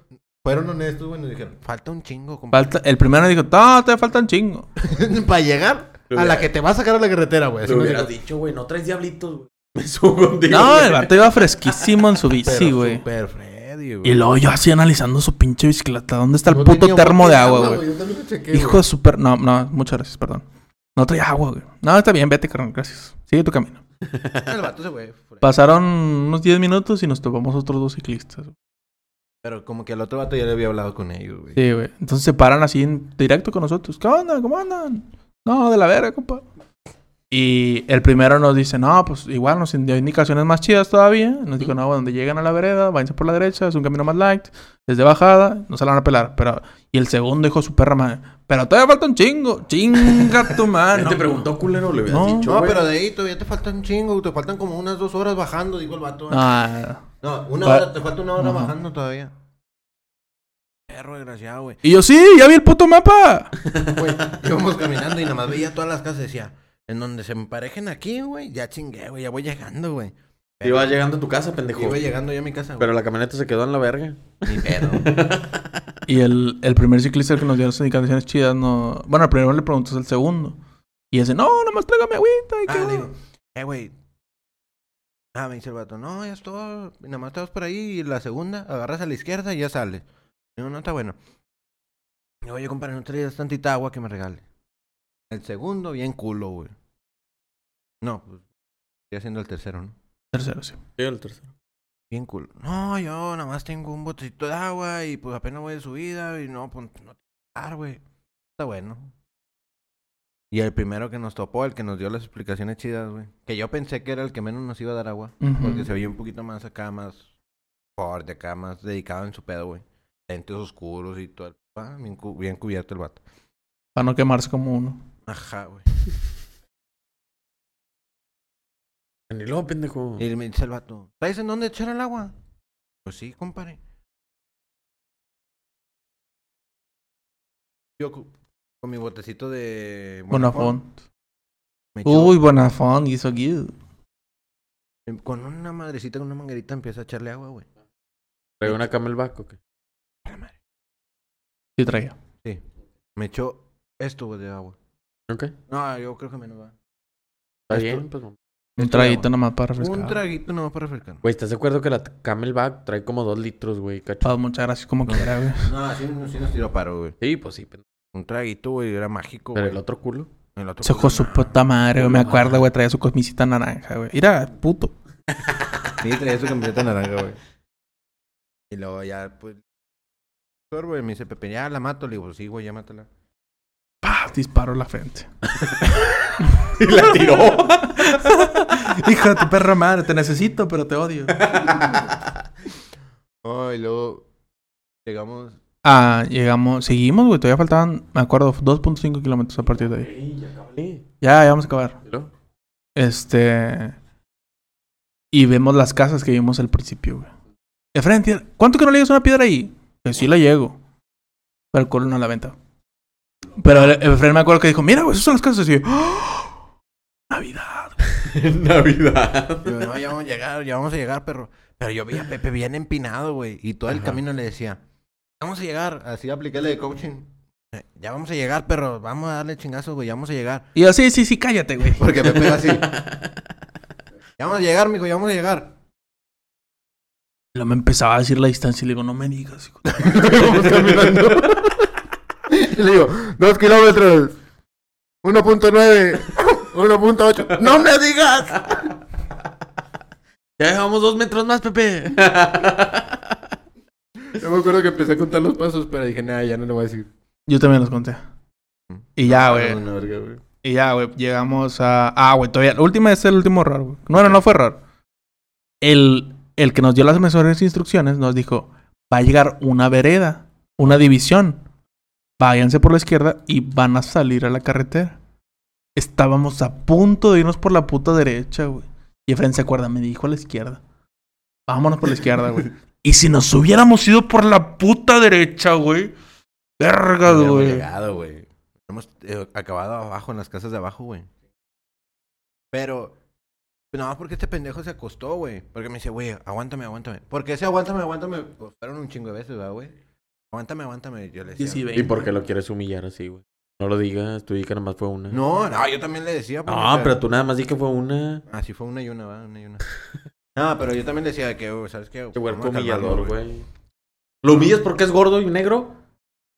fueron honestos, güey. Nos dijeron, falta un chingo, compadre. Falta, el primero dijo, no, todavía falta un chingo. Para llegar Lo a la hubiera- que te va a sacar a la carretera, güey. Así Lo nos hubieras dijo. dicho, güey, no traes diablitos, güey. Me subo contigo. No, el vato iba fresquísimo en su bici, Pero güey. Super Freddy, güey. Y luego yo así analizando su pinche bicicleta. ¿Dónde está el No puto tenía termo de agua, güey? Yo también lo chequé, Hijo de super... No, no, muchas gracias, perdón. No traía agua, güey. No, está bien, vete, carnal, gracias. Sigue tu camino. El vato se fue. Pasaron unos 10 minutos y nos topamos otros dos ciclistas. güey. Pero como que al otro vato ya le había hablado con ellos, güey. Sí, güey. Entonces se paran así en directo con nosotros. ¿Qué onda? ¿Cómo andan? No, de la verga, compa. Y el primero nos dice, no, pues igual nos dio indicaciones más chidas todavía. Nos dijo, no, donde lleguen a la vereda, váyanse por la derecha, es un camino más light, es de bajada, no se la van a pelar. Pero, y el segundo dijo su perra madre, pero todavía falta un chingo, chinga tu mano. te preguntó, culero, le hubieras No. dicho, No, güey. pero de ahí todavía te faltan un chingo. Te faltan como unas dos horas bajando, dijo el vato. Ah, No, una hora, te falta una hora Ajá. bajando todavía. perro desgraciado, güey. Y yo, sí, ya vi el puto mapa. Güey, íbamos caminando y nada más veía todas las casas y decía, en donde se emparejen aquí, güey, ya chingué, güey, ya voy llegando, güey. Ibas llegando a tu casa, pendejo. Iba llegando ya a mi casa, güey. Pero la camioneta se quedó en la verga. Ni pedo. Y el, el primer ciclista que nos dio las indicaciones chidas, no. Bueno, al primero le preguntas al segundo. Y ese, no, nomás tráigame agüita. Y ah, qué digo, eh, güey. Ah, me dice el vato, no, ya es todo. Nada más estamos por ahí y la segunda, agarras a la izquierda y ya sale. Digo, no, está bueno. Digo, oye, compadre, no traías tantita agua que me regale. El segundo, bien culo, güey. No, pues, estoy haciendo el tercero, ¿no? Tercero, sí. Sí, el tercero. Bien cool. No, yo nada más tengo un botecito de agua y pues apenas voy de subida y no, pues no te dar, güey. Está bueno. Y el primero que nos topó, el que nos dio las explicaciones chidas, güey. Que yo pensé que era el que menos nos iba a dar agua. Porque se veía un poquito más acá, más fuerte acá, más dedicado en su pedo, güey. Lentes oscuros y todo. el- Ah, bien, cu- bien cubierto el vato. Para no quemarse como uno. Ajá, güey. Ni luego, pendejo. Y me dice el vato, ¿sabes en dónde echar el agua? Pues sí, compadre. Yo con mi botecito de Bonafont. Uy, Bonafont hizo good. em, con una madrecita, con una manguerita empieza a echarle agua, güey. ¿Trae una camelback o qué? A la madre. Sí, traía. Sí. Me echó esto, güey, de agua. Ok. No, yo creo que menos va. Está bien, pues. Un Esto traguito nomás para refrescar. Un traguito nomás para refrescar. Güey, ¿estás de acuerdo que la camelback trae como dos litros, güey? cacho? Pues muchas gracias como quiera, güey. No, así, sí nos tiró paro, güey. Sí, pues sí, pendejo. Un traguito, güey, era mágico, Pero el otro culo. El otro Se culo, su puta madre, güey. Me acuerdo, güey. Traía su cosmicita naranja, güey. Mira, puto. Sí, traía su camiseta naranja, güey. Y luego ya, pues... Güey, me dice, Pepe, ya la mato. Le digo, sí, güey, ya mátala. ¡Pah! Disparo en la frente. Y la tiró. Hijo de tu perra madre, te necesito, pero te odio. Oh, y luego llegamos... Ah, llegamos, seguimos, güey. Todavía faltaban, me acuerdo, 2.5 kilómetros a partir de ahí. Ey, ya acabé. Ya, ya vamos a acabar. Este. Y vemos las casas que vimos al principio, güey. Efraín, tía, ¿cuánto que no le llegas una piedra ahí? Que sí la llego. Pero el culo no la venta. Pero el- Efraín me acuerdo que dijo, mira, güey, esas son las casas. Y yo, ¡Oh! Navidad. Navidad. Digo, no, ya vamos a llegar, ya vamos a llegar, perro. Pero yo vi a Pepe bien empinado, güey. Y todo el Ajá. camino le decía, vamos a llegar. Así apliqué la de coaching. Ya vamos a llegar, perro. Vamos a darle chingazos, güey. Ya vamos a llegar. Y yo, sí, sí, sí, cállate, güey. Porque Pepe era así. ya vamos a llegar, mijo, ya vamos a llegar. Y luego me empezaba a decir la distancia y le digo, no me digas. hijo Vamos caminando. y le digo, dos kilómetros. 1.9. 1.8. ¡No me digas! Ya dejamos dos metros más, Pepe. Yo me acuerdo que empecé a contar los pasos, pero dije, nada, ya no le voy a decir. Yo también los conté. Y ya, güey. Ah, güey. Y ya, güey, llegamos a... Ah, güey, todavía... La última es el último error, güey. No, no, no fue error. El, el que nos dio las mejores instrucciones nos dijo, va a llegar una vereda, una división. Váyanse por la izquierda y van a salir a la carretera. Estábamos a punto de irnos por la puta derecha, güey. Y Efraín se acuerda, me dijo a la izquierda. Vámonos por la izquierda, güey. Y si nos hubiéramos ido por la puta derecha, güey. Verga, No güey. llegado, güey. Hemos eh, acabado abajo, en las casas de abajo, güey. Pero, nada más porque este pendejo se acostó, güey. Porque me dice, güey, aguántame, aguántame. Porque ese aguántame, aguántame, pues fueron un chingo de veces, ¿verdad, güey? Aguántame, aguántame. Yo le decía. Sí, sí, ¿Y por qué lo quieres humillar así, güey? No lo digas, tú di que nomás fue una. No, no, yo también le decía. No, puñeta. pero tú nada más di que fue una. Ah, sí fue una y una, ¿verdad? Una y una. no, pero yo también decía que, güey, ¿sabes qué? Qué huerco Vamos a humillador, güey. ¿Lo humillas porque es gordo y negro?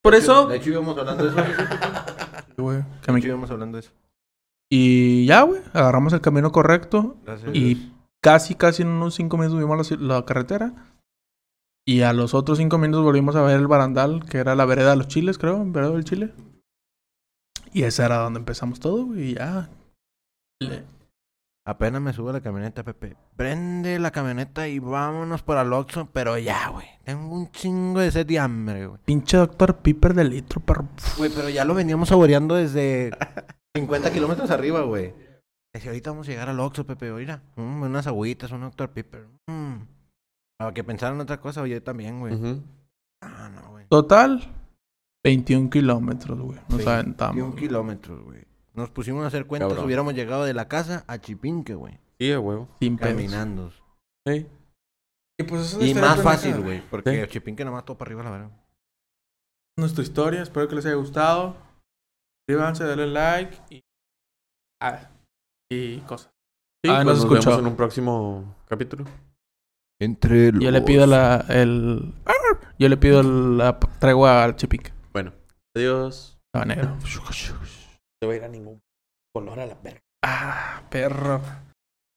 ¿Por eso? De hecho, íbamos hablando de eso. güey. Que De me hecho, íbamos hablando de eso. Y ya, güey, agarramos el camino correcto Gracias. y casi, casi en unos cinco minutos subimos la, la carretera. Y a los otros cinco minutos volvimos a ver el barandal, que era la vereda de los chiles, creo, vereda del Chile. Y esa era donde empezamos todo, güey, y ya. Le- Apenas me subo a la camioneta, Pepe. Prende la camioneta y vámonos por al Oxxo. Pero ya, güey. Tengo un chingo de sed y hambre, güey. Pinche Doctor Piper de litro, perro. Güey, pero ya lo veníamos saboreando desde 50 kilómetros arriba, güey. Decía, ahorita vamos a llegar al Oxxo, Pepe. Mira, mm, unas agüitas, un Dr. Pepper. Mm. Para que pensaran otra cosa, yo también, güey. Ah, no, güey. Total, 21 kilómetros, güey. Nos 21 aventamos. güey. kilómetros, güey. Nos pusimos a hacer cuentas, Cabrón. hubiéramos llegado de la casa a Chipinque, güey. Sí, a huevo. Sin. Caminando. Sí. Y pues eso Y más fácil, güey. Porque Sí. Chipinque nomás todo para arriba, la verdad. Nuestra historia, espero que les haya gustado. Suscríbanse, denle like y. Ah, y cosas. Sí, Ah, pues nos nos escuchó. vemos en un próximo capítulo. Entre Yo le pido la. El, yo le pido la tregua al Chipic. Bueno, adiós. Habanero. No va a ir a ningún color a la verga. Ah, perro.